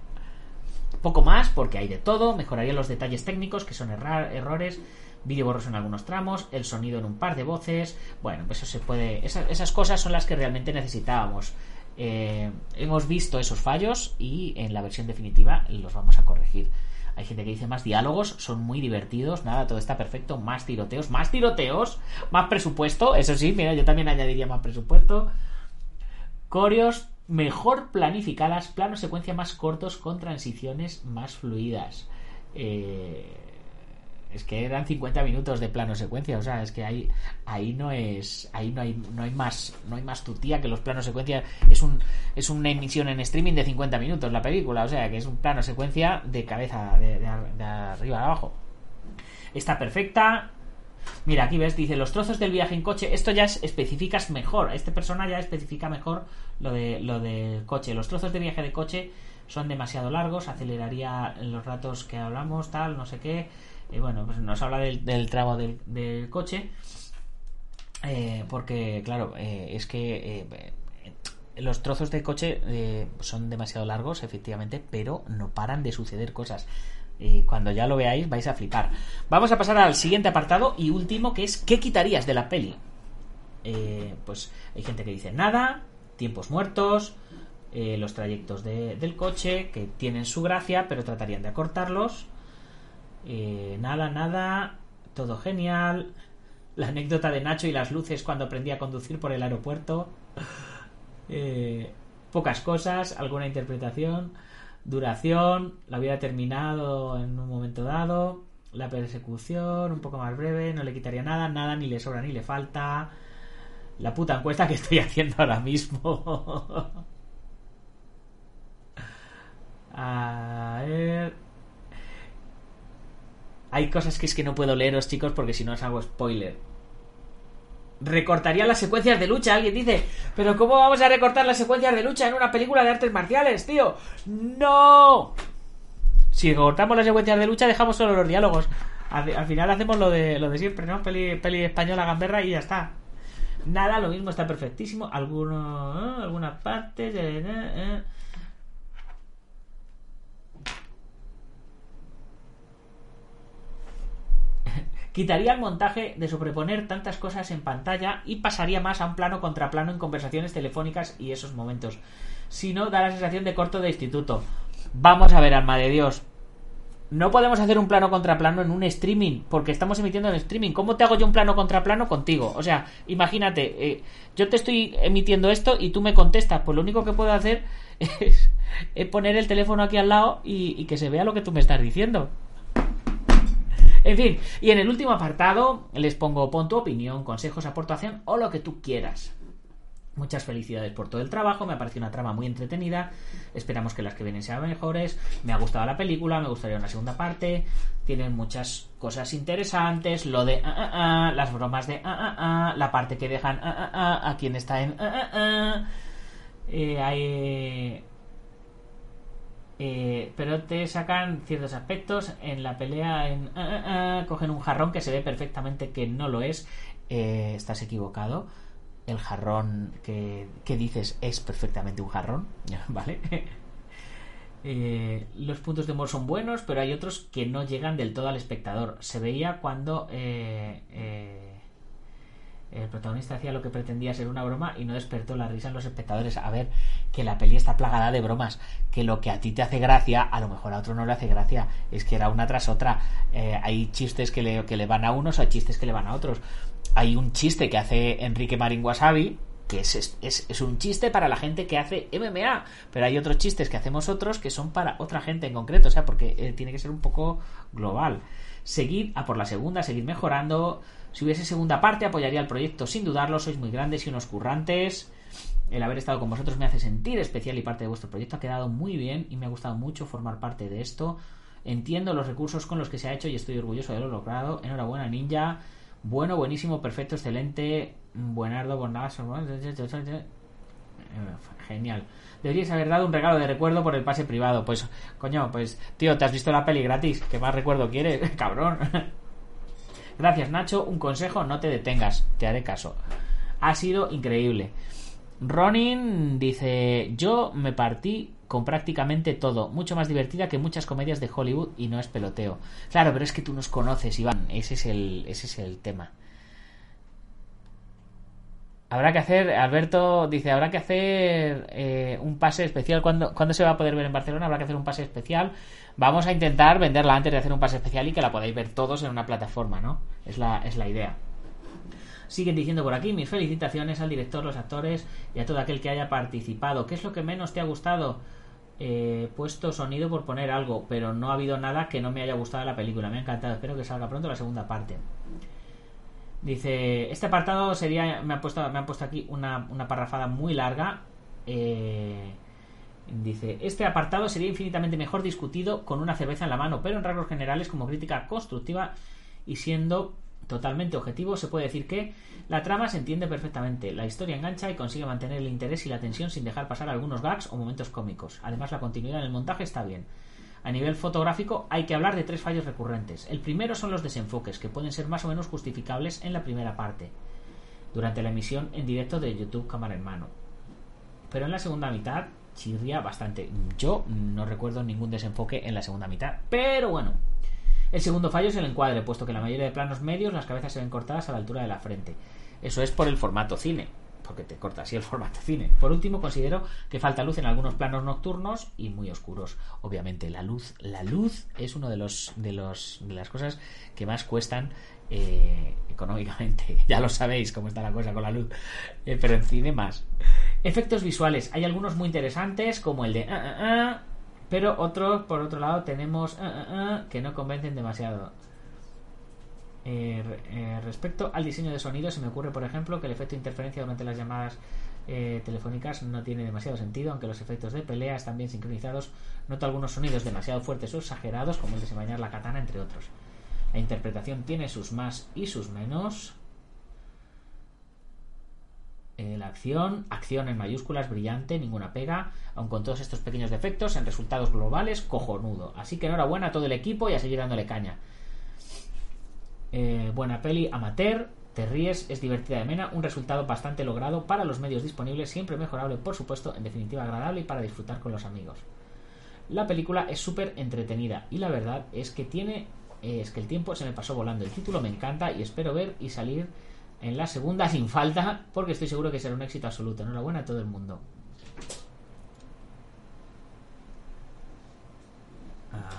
A: Poco más porque hay de todo, mejoraría los detalles técnicos que son errores, vídeo borroso en algunos tramos, el sonido en un par de voces, bueno, pues eso se puede, esas cosas son las que realmente necesitábamos. Eh, hemos visto esos fallos y en la versión definitiva los vamos a corregir. Hay gente que dice más diálogos, son muy divertidos, nada, todo está perfecto, más tiroteos, más tiroteos, más presupuesto, eso sí, mira, yo también añadiría más presupuesto. Corios, mejor planificadas, planos secuencia más cortos con transiciones más fluidas. Eh, es que eran 50 minutos de plano secuencia, o sea, es que ahí ahí no es ahí no hay no hay más no hay más tutía que los planos secuencia es un es una emisión en streaming de 50 minutos la película, o sea, que es un plano secuencia de cabeza de, de arriba a abajo. Está perfecta, Mira, aquí ves, dice los trozos del viaje en coche. Esto ya es, especificas mejor. Este persona ya especifica mejor lo de lo del coche. Los trozos de viaje de coche son demasiado largos, aceleraría los ratos que hablamos, tal, no sé qué. Y bueno, pues nos habla del, tramo del, coche. Eh, porque, claro, eh, es que eh, los trozos de coche son demasiado largos, efectivamente, pero no paran de suceder cosas. Y cuando ya lo veáis vais a flipar. Vamos a pasar al siguiente apartado y último, que es ¿qué quitarías de la peli? Eh, pues hay gente que dice nada, tiempos muertos, eh, los trayectos del coche, que tienen su gracia, pero tratarían de acortarlos. Eh, nada, nada, todo genial. La anécdota de Nacho y las luces cuando aprendí a conducir por el aeropuerto. pocas cosas, alguna interpretación. Duración, la hubiera terminado en un momento dado. La persecución, un poco más breve, no le quitaría nada, nada ni le sobra ni le falta. La puta encuesta que estoy haciendo ahora mismo. A ver. Hay cosas que es que no puedo leeros, chicos, porque si no os hago spoiler recortaría las secuencias de lucha. Alguien dice, pero ¿cómo vamos a recortar las secuencias de lucha en una película de artes marciales, tío? No. Si recortamos las secuencias de lucha, dejamos solo los diálogos. Al, final hacemos lo de, lo de siempre, ¿no? Peli, peli española gamberra y ya está. Nada, lo mismo está perfectísimo. Alguno, ¿eh? algunas partes. Eh, Quitaría el montaje de sobreponer tantas cosas en pantalla y pasaría más a un plano contra plano en conversaciones telefónicas y esos momentos. Si no, da la sensación de corto de instituto. Vamos a ver, alma de Dios. No podemos hacer un plano contra plano en un streaming, porque estamos emitiendo en streaming. ¿Cómo te hago yo un plano contra plano contigo? O sea, imagínate, eh, yo te estoy emitiendo esto y tú me contestas. Pues lo único que puedo hacer es, poner el teléfono aquí al lado y que se vea lo que tú me estás diciendo. En fin, y en el último apartado les pongo pon tu opinión, consejos, aportación o lo que tú quieras. Muchas felicidades por todo el trabajo, me ha parecido una trama muy entretenida, esperamos que las que vienen sean mejores, me ha gustado la película, me gustaría una segunda parte, tienen muchas cosas interesantes, lo de ah, ah, ah, las bromas de la parte que dejan a quien está en eh, hay eh, pero te sacan ciertos aspectos. En la pelea en ah, ah, ah, cogen un jarrón que se ve perfectamente que no lo es. Eh, estás equivocado. El jarrón que, dices es perfectamente un jarrón vale eh, los puntos de humor son buenos pero hay otros que no llegan del todo al espectador. Se veía cuando el protagonista hacía lo que pretendía ser una broma y no despertó la risa en los espectadores. A ver, que la peli está plagada de bromas, que lo que a ti te hace gracia, a lo mejor a otro no le hace gracia. Es que era una tras otra. Eh, hay chistes que le, que le van a unos, hay chistes que le van a otros. Hay un chiste que hace Enrique Marín Wasabi, que es, es, un chiste para la gente que hace MMA, pero hay otros chistes que hacemos otros que son para otra gente en concreto, o sea, porque eh, tiene que ser un poco global. Seguid a por la segunda, seguid mejorando. Si hubiese segunda parte, apoyaría el proyecto sin dudarlo. Sois muy grandes y unos currantes. El haber estado con vosotros me hace sentir especial y parte de vuestro proyecto ha quedado muy bien y me ha gustado mucho formar parte de esto. Entiendo los recursos con los que se ha hecho y estoy orgulloso de lo logrado. Enhorabuena, Ninja. Bueno, buenísimo, perfecto, excelente. Buenardo, bonazo. Genial. Deberíais haber dado un regalo de recuerdo por el pase privado. Pues, coño, pues, tío, te has visto la peli gratis. ¿Qué más recuerdo quieres? Cabrón. Gracias, Nacho. Un consejo, no te detengas. Te haré caso. Ha sido increíble. Ronin dice, yo me partí con prácticamente todo, mucho más divertida que muchas comedias de Hollywood y no es peloteo. Claro, pero es que tú nos conoces, Iván, ese es el, ese es el tema. Habrá que hacer, Alberto dice, habrá que hacer eh, un pase especial. ¿Cuándo, ¿Cuándo se va a poder ver en Barcelona? Habrá que hacer un pase especial Vamos a intentar venderla antes de hacer un pase especial y que la podáis ver todos en una plataforma, ¿no? Es la, es la idea. Siguen diciendo por aquí mis felicitaciones al director, los actores y a todo aquel que haya participado. ¿Qué es lo que menos te ha gustado? He puesto sonido por poner algo, pero no ha habido nada que no me haya gustado de la película. Me ha encantado. Espero que salga pronto la segunda parte. Dice, este apartado sería, me han puesto, me han puesto aquí una, una parrafada muy larga. Eh, dice, este apartado sería infinitamente mejor discutido con una cerveza en la mano, pero en rasgos generales como crítica constructiva y siendo totalmente objetivo, se puede decir que la trama se entiende perfectamente, la historia engancha y consigue mantener el interés y la tensión sin dejar pasar algunos gags o momentos cómicos. Además, la continuidad en el montaje está bien. A nivel fotográfico hay que hablar de tres fallos recurrentes. El primero son los desenfoques, que pueden ser más o menos justificables en la primera parte, durante la emisión en directo de YouTube cámara en mano. Pero en la segunda mitad chirria bastante. Yo no recuerdo ningún desenfoque en la segunda mitad, pero bueno, el segundo fallo es el encuadre, puesto que en la mayoría de planos medios las cabezas se ven cortadas a la altura de la frente. Eso es por el formato cine, porque te corta así el formato cine. Por último, considero que falta luz en algunos planos nocturnos y muy oscuros. Obviamente, la luz, la luz es uno de los de los de las cosas que más cuestan eh, económicamente. Ya lo sabéis cómo está la cosa con la luz, eh, pero en cine más. Efectos visuales, hay algunos muy interesantes como el de ah, ah, ah, pero otros, por otro lado, tenemos que no convencen demasiado. Eh, eh, respecto al diseño de sonido, se me ocurre, por ejemplo, que el efecto de interferencia durante las llamadas eh, telefónicas no tiene demasiado sentido, aunque los efectos de pelea están bien sincronizados. Noto algunos sonidos demasiado fuertes o exagerados, como el de la katana, entre otros. La interpretación tiene sus más y sus menos. la acción, acción en mayúsculas, brillante, ninguna pega, aun con todos estos pequeños defectos, en resultados globales, cojonudo. Así que enhorabuena a todo el equipo y a seguir dándole caña. Eh, buena peli, amateur, te ríes, es divertida y amena, un resultado bastante logrado para los medios disponibles, siempre mejorable, por supuesto, en definitiva agradable y para disfrutar con los amigos. La película es súper entretenida y la verdad es que tiene eh, es que el tiempo se me pasó volando. El título me encanta y espero ver y salir en la segunda sin falta porque estoy seguro que será un éxito absoluto. Enhorabuena a todo el mundo.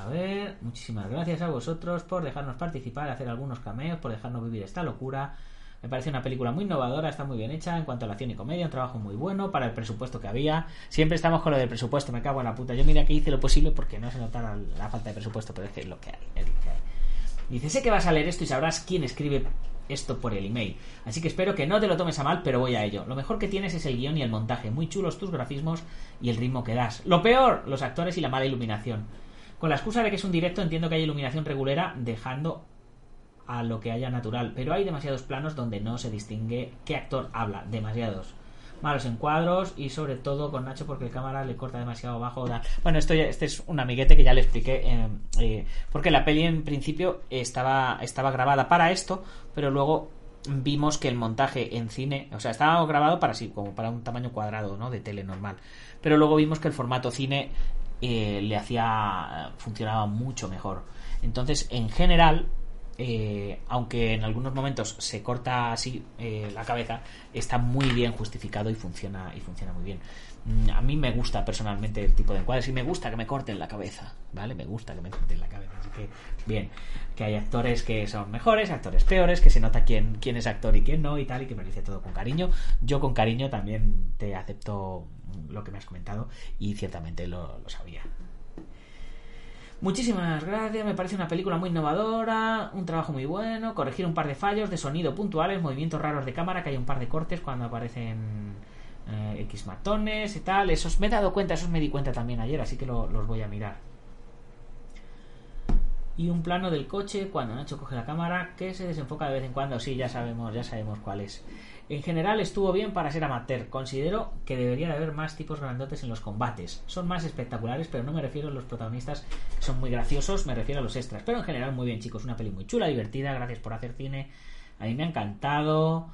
A: Ver, muchísimas gracias a vosotros por dejarnos participar, hacer algunos cameos, por dejarnos vivir esta locura. Me parece una película muy innovadora, está muy bien hecha en cuanto a la acción y comedia, un trabajo muy bueno para el presupuesto que había. Siempre estamos con lo del presupuesto, me cago en la puta. Yo mira que hice lo posible porque no se notara la falta de presupuesto, pero es que es lo que hay, es lo que hay. Dice, sé que vas a leer esto y sabrás quién escribe esto por el email. Así que espero que no te lo tomes a mal, pero voy a ello. Lo mejor que tienes es el guion y el montaje, muy chulos tus grafismos y el ritmo que das. Lo peor, los actores y la mala iluminación. Con la excusa de que es un directo, entiendo que hay iluminación regulera, dejando a lo que haya natural. Pero hay demasiados planos donde no se distingue qué actor habla. Demasiados. Malos encuadros y sobre todo con Nacho porque el cámara le corta demasiado abajo. Bueno, esto este es un amiguete que ya le expliqué. Eh, eh, porque la peli en principio estaba, estaba grabada para esto, pero luego vimos que el montaje en cine, o sea, estaba grabado para sí, como para un tamaño cuadrado, ¿no? De tele normal. Pero luego vimos que el formato cine eh, le hacía funcionaba mucho mejor. Entonces en general eh, aunque en algunos momentos se corta así eh, la cabeza está muy bien justificado y funciona y funciona muy bien. Mm, a mí me gusta personalmente el tipo de encuadres y me gusta que me corten la cabeza vale me gusta que me corten la cabeza así que bien. Que hay actores que son mejores actores peores que se nota quién quién es actor y quién no y tal y que me dice todo con cariño. Yo con cariño también te acepto lo que me has comentado y ciertamente lo, sabía. Muchísimas gracias, me parece una película muy innovadora, un trabajo muy bueno, corregir un par de fallos de sonido puntuales, movimientos raros de cámara, que hay un par de cortes cuando aparecen eh, X matones y tal. Esos me he dado cuenta, esos me di cuenta también ayer, así que los voy a mirar. Y un plano del coche cuando Nacho coge la cámara que se desenfoca de vez en cuando. Sí, ya sabemos, ya sabemos cuál es. En general estuvo bien para ser amateur. Considero que debería de haber más tipos grandotes en los combates. Son más espectaculares, pero no me refiero a los protagonistas, son muy graciosos, me refiero a los extras. Pero en general muy bien, chicos. Una peli muy chula, divertida. Gracias por hacer cine. A mí me ha encantado.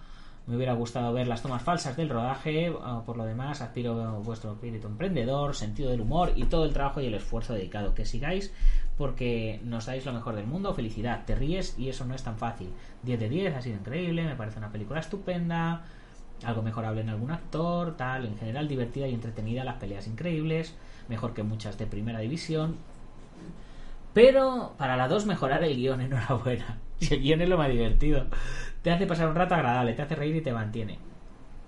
A: Me hubiera gustado ver las tomas falsas del rodaje. Ah, por lo demás, aspiro a vuestro espíritu emprendedor, sentido del humor y todo el trabajo y el esfuerzo dedicado. Que sigáis porque nos dais lo mejor del mundo. Felicidad, te ríes y eso no es tan fácil. 10 de 10, ha sido increíble, me parece una película estupenda. Algo mejorable en algún actor, tal. En general, divertida y entretenida, las peleas increíbles. Mejor que muchas de primera división. Pero para la 2 mejorar el guion, enhorabuena. Si el guion es lo más divertido. Te hace pasar un rato agradable, te hace reír y te mantiene.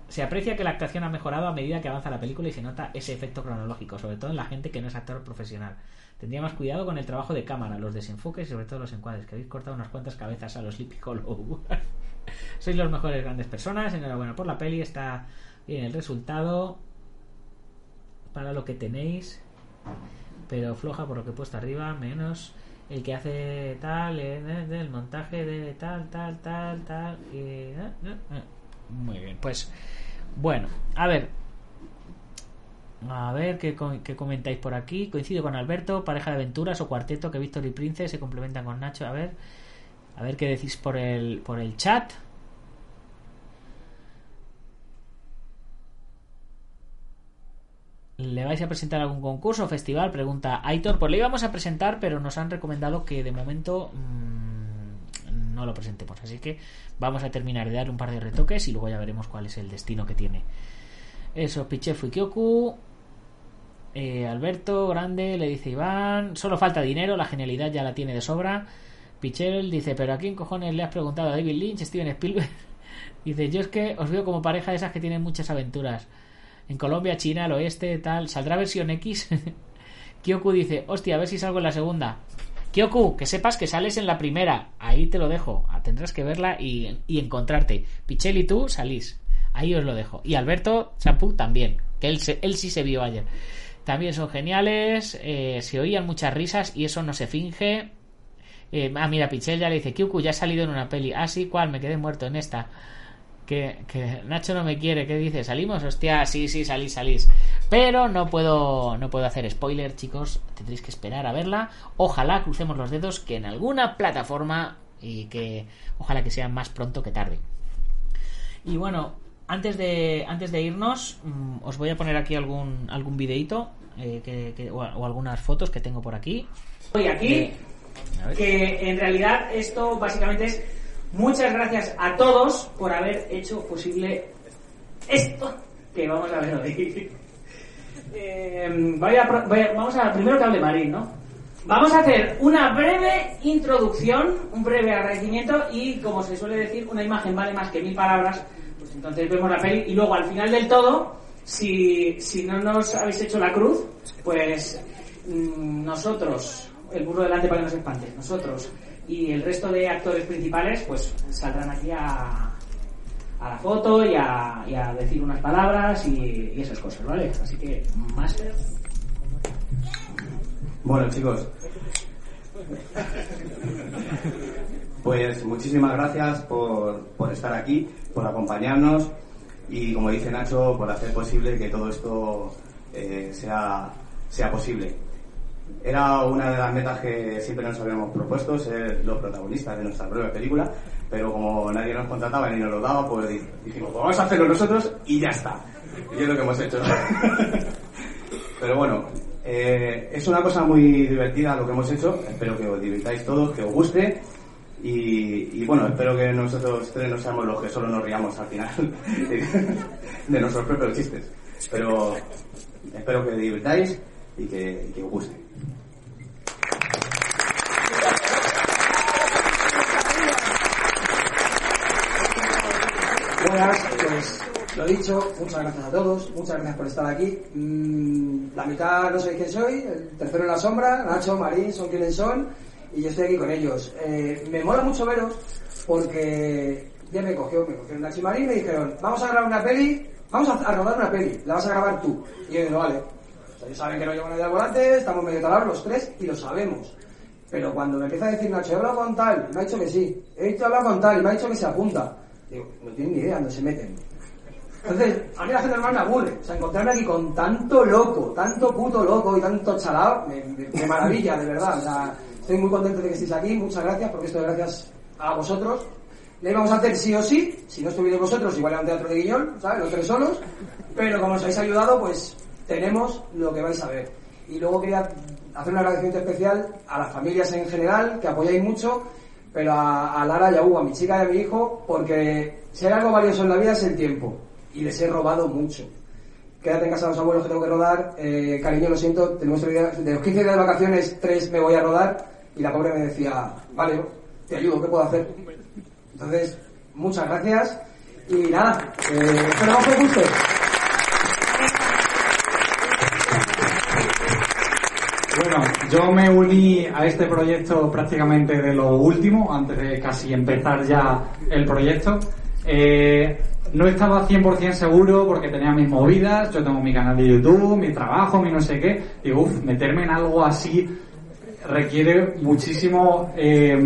A: Se aprecia que la actuación ha mejorado a medida que avanza la película y se nota ese efecto cronológico, sobre todo en la gente que no es actor profesional. Tendría más cuidado con el trabajo de cámara, los desenfoques y sobre todo los encuadres, que habéis cortado unas cuantas cabezas a los Sleepy Hollow. Sois los mejores grandes personas, enhorabuena por la peli, está bien el resultado para lo que tenéis, pero floja por lo que he puesto arriba, menos el que hace tal, eh, el montaje de tal, tal, tal, tal. Y, eh, eh. Muy bien, pues bueno, a ver. A ver ¿qué, qué comentáis por aquí. Coincido con Alberto, pareja de aventuras o cuarteto que Víctor y Prince se complementan con Nacho. A ver, a ver qué decís por el, por el chat. ¿Le vais a presentar algún concurso o festival? Pregunta Aitor. Pues le íbamos a presentar, pero nos han recomendado que de momento mm, no lo presentemos. Así que vamos a terminar de dar un par de retoques y luego ya veremos cuál es el destino que tiene. Eso, Pichefu y Kyoku. Eh, Alberto, grande, le dice Iván. Solo falta dinero, la genialidad ya la tiene de sobra. Pichel dice, pero ¿a quién cojones le has preguntado? ¿A David Lynch, Steven Spielberg? dice, yo es que os veo como pareja de esas que tienen muchas aventuras. En Colombia, China, el oeste, tal. ¿Saldrá versión X? Kyoku dice, hostia, a ver si salgo en la segunda. Kyoku, que sepas que sales en la primera. Ahí te lo dejo. Ah, Tendrás que verla y, encontrarte. Pichel y tú salís. Ahí os lo dejo. Y Alberto Champú también. Que él, se- él sí se vio ayer. También son geniales. eh, se oían muchas risas y eso no se finge. Eh, ah, mira, Pichel ya le dice, Kyuku ya ha salido en una peli. Ah, sí, ¿cuál? Me quedé muerto en esta. Que, que Nacho no me quiere, ¿qué dice? ¿Salimos? Hostia, sí, sí, salís, salís. Pero no puedo, no puedo hacer spoiler, chicos. Tendréis que esperar a verla. Ojalá crucemos los dedos que en alguna plataforma y que ojalá que sea más pronto que tarde. Y bueno, antes de, antes de irnos, mm, os voy a poner aquí algún, algún videito eh, que, que- o, o algunas fotos que tengo por aquí.
C: Hoy aquí, que en realidad esto básicamente es muchas gracias a todos por haber hecho posible esto que vamos a ver hoy. Voy a vamos a primero que hable Marín, ¿no? Vamos a hacer una breve introducción, un breve agradecimiento y, como se suele decir, una imagen vale más que mil palabras. Pues entonces vemos la peli y luego al final del todo, si, si no nos habéis hecho la cruz, pues mm, nosotros, el burro delante para que no se espante, nosotros y el resto de actores principales, pues saldrán aquí a, a la foto y a, y a decir unas palabras y, esas cosas, ¿vale? Así que, Master.
D: Bueno, chicos. Pues muchísimas gracias por, por estar aquí, por acompañarnos y, como dice Nacho, por hacer posible que todo esto eh, sea, sea posible. Era una de las metas que siempre nos habíamos propuesto, ser los protagonistas de nuestra propia película, pero como nadie nos contrataba ni nos lo daba, pues di- dijimos, pues vamos a hacerlo nosotros y ya está. Y es lo que hemos hecho. Pero bueno, eh, es una cosa muy divertida lo que hemos hecho. Espero que os divirtáis todos, que os guste. Y, y bueno, espero que nosotros tres no seamos los que solo nos riamos al final de nuestros propios chistes. Pero espero que divirtáis y que, y que os guste.
E: Buenas, pues lo dicho, muchas gracias a todos, muchas gracias por estar aquí. Mm, la mitad no sé quién soy, el tercero en la sombra, Nacho, Marín, son quienes son, y yo estoy aquí con ellos. Eh, me mola mucho veros porque ya me cogió, me cogieron Nacho y Marín y me dijeron, vamos a grabar una peli, vamos a, rodar una peli, la vas a grabar tú. Y yo digo, vale. Ellos saben que no llevo nadie al volante, estamos medio talados los tres y lo sabemos. Pero cuando me empieza a decir Nacho, he hablado con tal, me ha dicho que sí, he hablar con tal, y me ha dicho que se apunta. Digo, no tienen ni idea dónde se meten. Entonces, a mí la gente normal me aburre. O sea, encontrarme aquí con tanto loco, tanto puto loco y tanto chalado, me, maravilla, de verdad. O sea, estoy muy contento de que estéis aquí, muchas gracias, porque esto es gracias a vosotros. Le íbamos a hacer sí o sí, si no estuvierais vosotros, igual era un teatro de guiñón, ¿sabes? Los tres solos. Pero como os habéis ayudado, pues tenemos lo que vais a ver. Y luego quería hacer un agradecimiento especial a las familias en general, que apoyáis mucho, pero a, a Lara y a Hugo, a mi chica y a mi hijo, porque si hay algo valioso en la vida es el tiempo. Y les he robado mucho. Quédate en casa de los abuelos que tengo que rodar. Eh, cariño, lo siento, tenemos de los 15 días de vacaciones, 3 me voy a rodar. Y la pobre me decía, vale, te ayudo, ¿qué puedo hacer? Entonces, muchas gracias y nada, eh, esperamos que os guste.
F: Bueno, yo me uní a este proyecto prácticamente de lo último, antes de casi empezar ya el proyecto. Eh, no estaba 100% seguro porque tenía mis movidas, yo tengo mi canal de YouTube, mi trabajo, mi no sé qué. Y uff, meterme en algo así requiere muchísimo eh,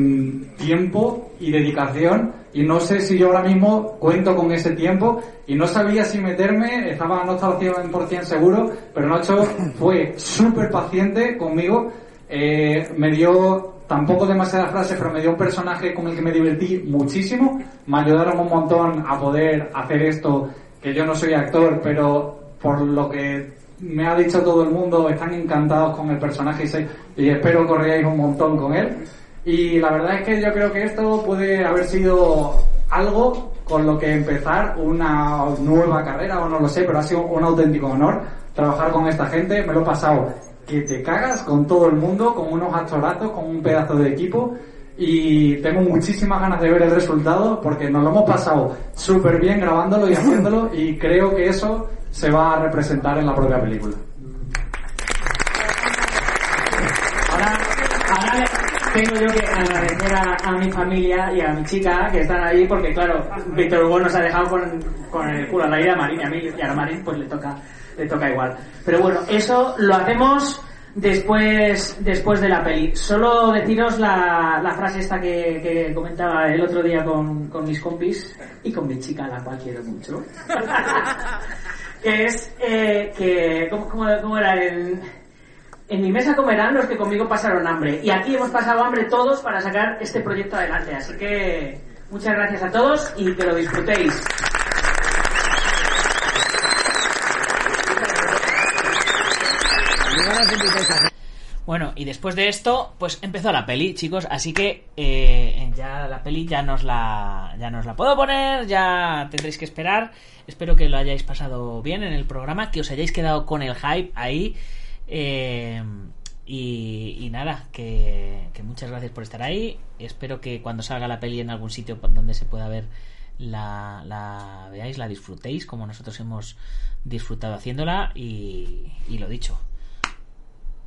F: tiempo y dedicación. Y no sé si yo ahora mismo cuento con ese tiempo y no sabía si meterme, estaba, no estaba 100% seguro, pero Nacho fue súper paciente conmigo, eh, me dio tampoco demasiadas frases, pero me dio un personaje con el que me divertí muchísimo, me ayudaron un montón a poder hacer esto, que yo no soy actor, pero por lo que me ha dicho todo el mundo, están encantados con el personaje y, y espero corréis un montón con él. Y la verdad es que yo creo que esto puede haber sido algo con lo que empezar una nueva carrera, o no lo sé, pero ha sido un auténtico honor trabajar con esta gente. Me lo he pasado que te cagas con todo el mundo, con unos actorazos, con un pedazo de equipo. Y tengo muchísimas ganas de ver el resultado porque nos lo hemos pasado súper bien grabándolo y haciéndolo y creo que eso se va a representar en la propia película.
C: Ahora, tengo yo que agradecer a, mi familia y a mi chica que están ahí porque claro, Víctor Hugo nos ha dejado con, con el culo al aire a Marín y a mí y a Marín pues le toca, le toca igual. Pero bueno, eso lo hacemos después, después de la peli. Solo deciros la, la frase esta que, que comentaba el otro día con, con mis compis y con mi chica, la cual quiero mucho. que es eh, que, ¿cómo, cómo, cómo era el...? En mi mesa comerán los que conmigo pasaron hambre. Y aquí hemos pasado hambre todos para sacar este proyecto adelante. Así que muchas gracias a todos y que lo disfrutéis.
A: Bueno, y después de esto, pues empezó la peli, chicos, así que eh, ya la peli ya nos la ya nos la puedo poner, ya tendréis que esperar. Espero que lo hayáis pasado bien en el programa, que os hayáis quedado con el hype ahí. eh, y, nada, que, muchas gracias por estar ahí. Espero que cuando salga la peli en algún sitio donde se pueda ver la, veáis, la disfrutéis como nosotros hemos disfrutado haciéndola y lo dicho,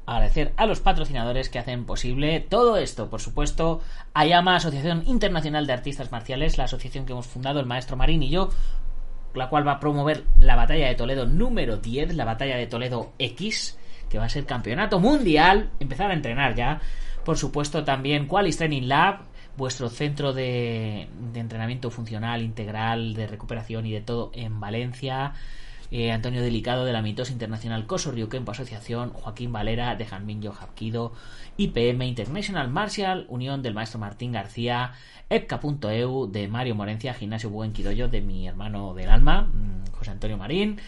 A: agradecer a los patrocinadores que hacen posible todo esto. Por supuesto, Ayama, Asociación Internacional de Artistas Marciales, la asociación que hemos fundado el maestro Marín y yo, la cual va a promover la batalla de Toledo número 10, la batalla de Toledo X, que va a ser campeonato mundial, empezar a entrenar ya. Por supuesto, también Qualis Training Lab, vuestro centro de, de entrenamiento funcional, integral, de recuperación y de todo en Valencia. Eh, Antonio Delicado de la Mitosa Internacional Coso Ryukempo Asociación, Joaquín Valera de Janminyo Hapkido, IPM International Martial, Unión del Maestro Martín García, EPCA.eu de Mario Morencia, Gimnasio Buen Quidoyo de mi hermano del alma, mm, José Antonio Marín,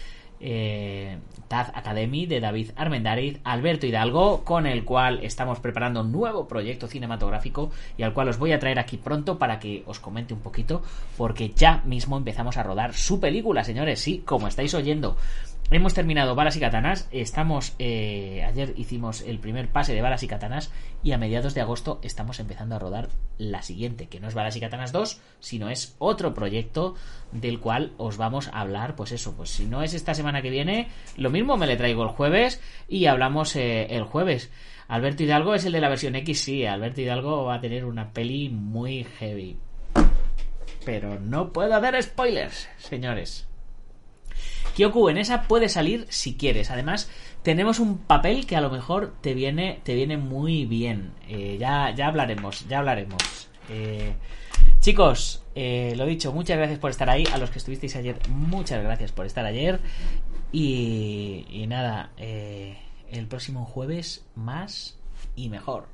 A: eh, Taz Academy de David Armendariz, Alberto Hidalgo, con el cual estamos preparando un nuevo proyecto cinematográfico y al cual os voy a traer aquí pronto para que os comente un poquito, porque ya mismo empezamos a rodar su película, señores, sí, como estáis oyendo. Hemos terminado Balas y Katanas, estamos, eh, ayer hicimos el primer pase de Balas y Katanas y a mediados de agosto estamos empezando a rodar la siguiente, que no es Balas y Katanas 2, sino es otro proyecto del cual os vamos a hablar, pues eso, pues si no es esta semana que viene, lo mismo me le traigo el jueves y hablamos eh, el jueves. Alberto Hidalgo es el de la versión X, sí, Alberto Hidalgo va a tener una peli muy heavy. Pero no puedo hacer spoilers, señores. Kyoku en esa puede salir si quieres. Además, tenemos un papel que a lo mejor te viene, te viene muy bien. Eh, ya, ya hablaremos, ya hablaremos. Eh, chicos, eh, lo dicho, muchas gracias por estar ahí. A los que estuvisteis ayer, muchas gracias por estar ayer. Y, y nada, el próximo jueves más y mejor.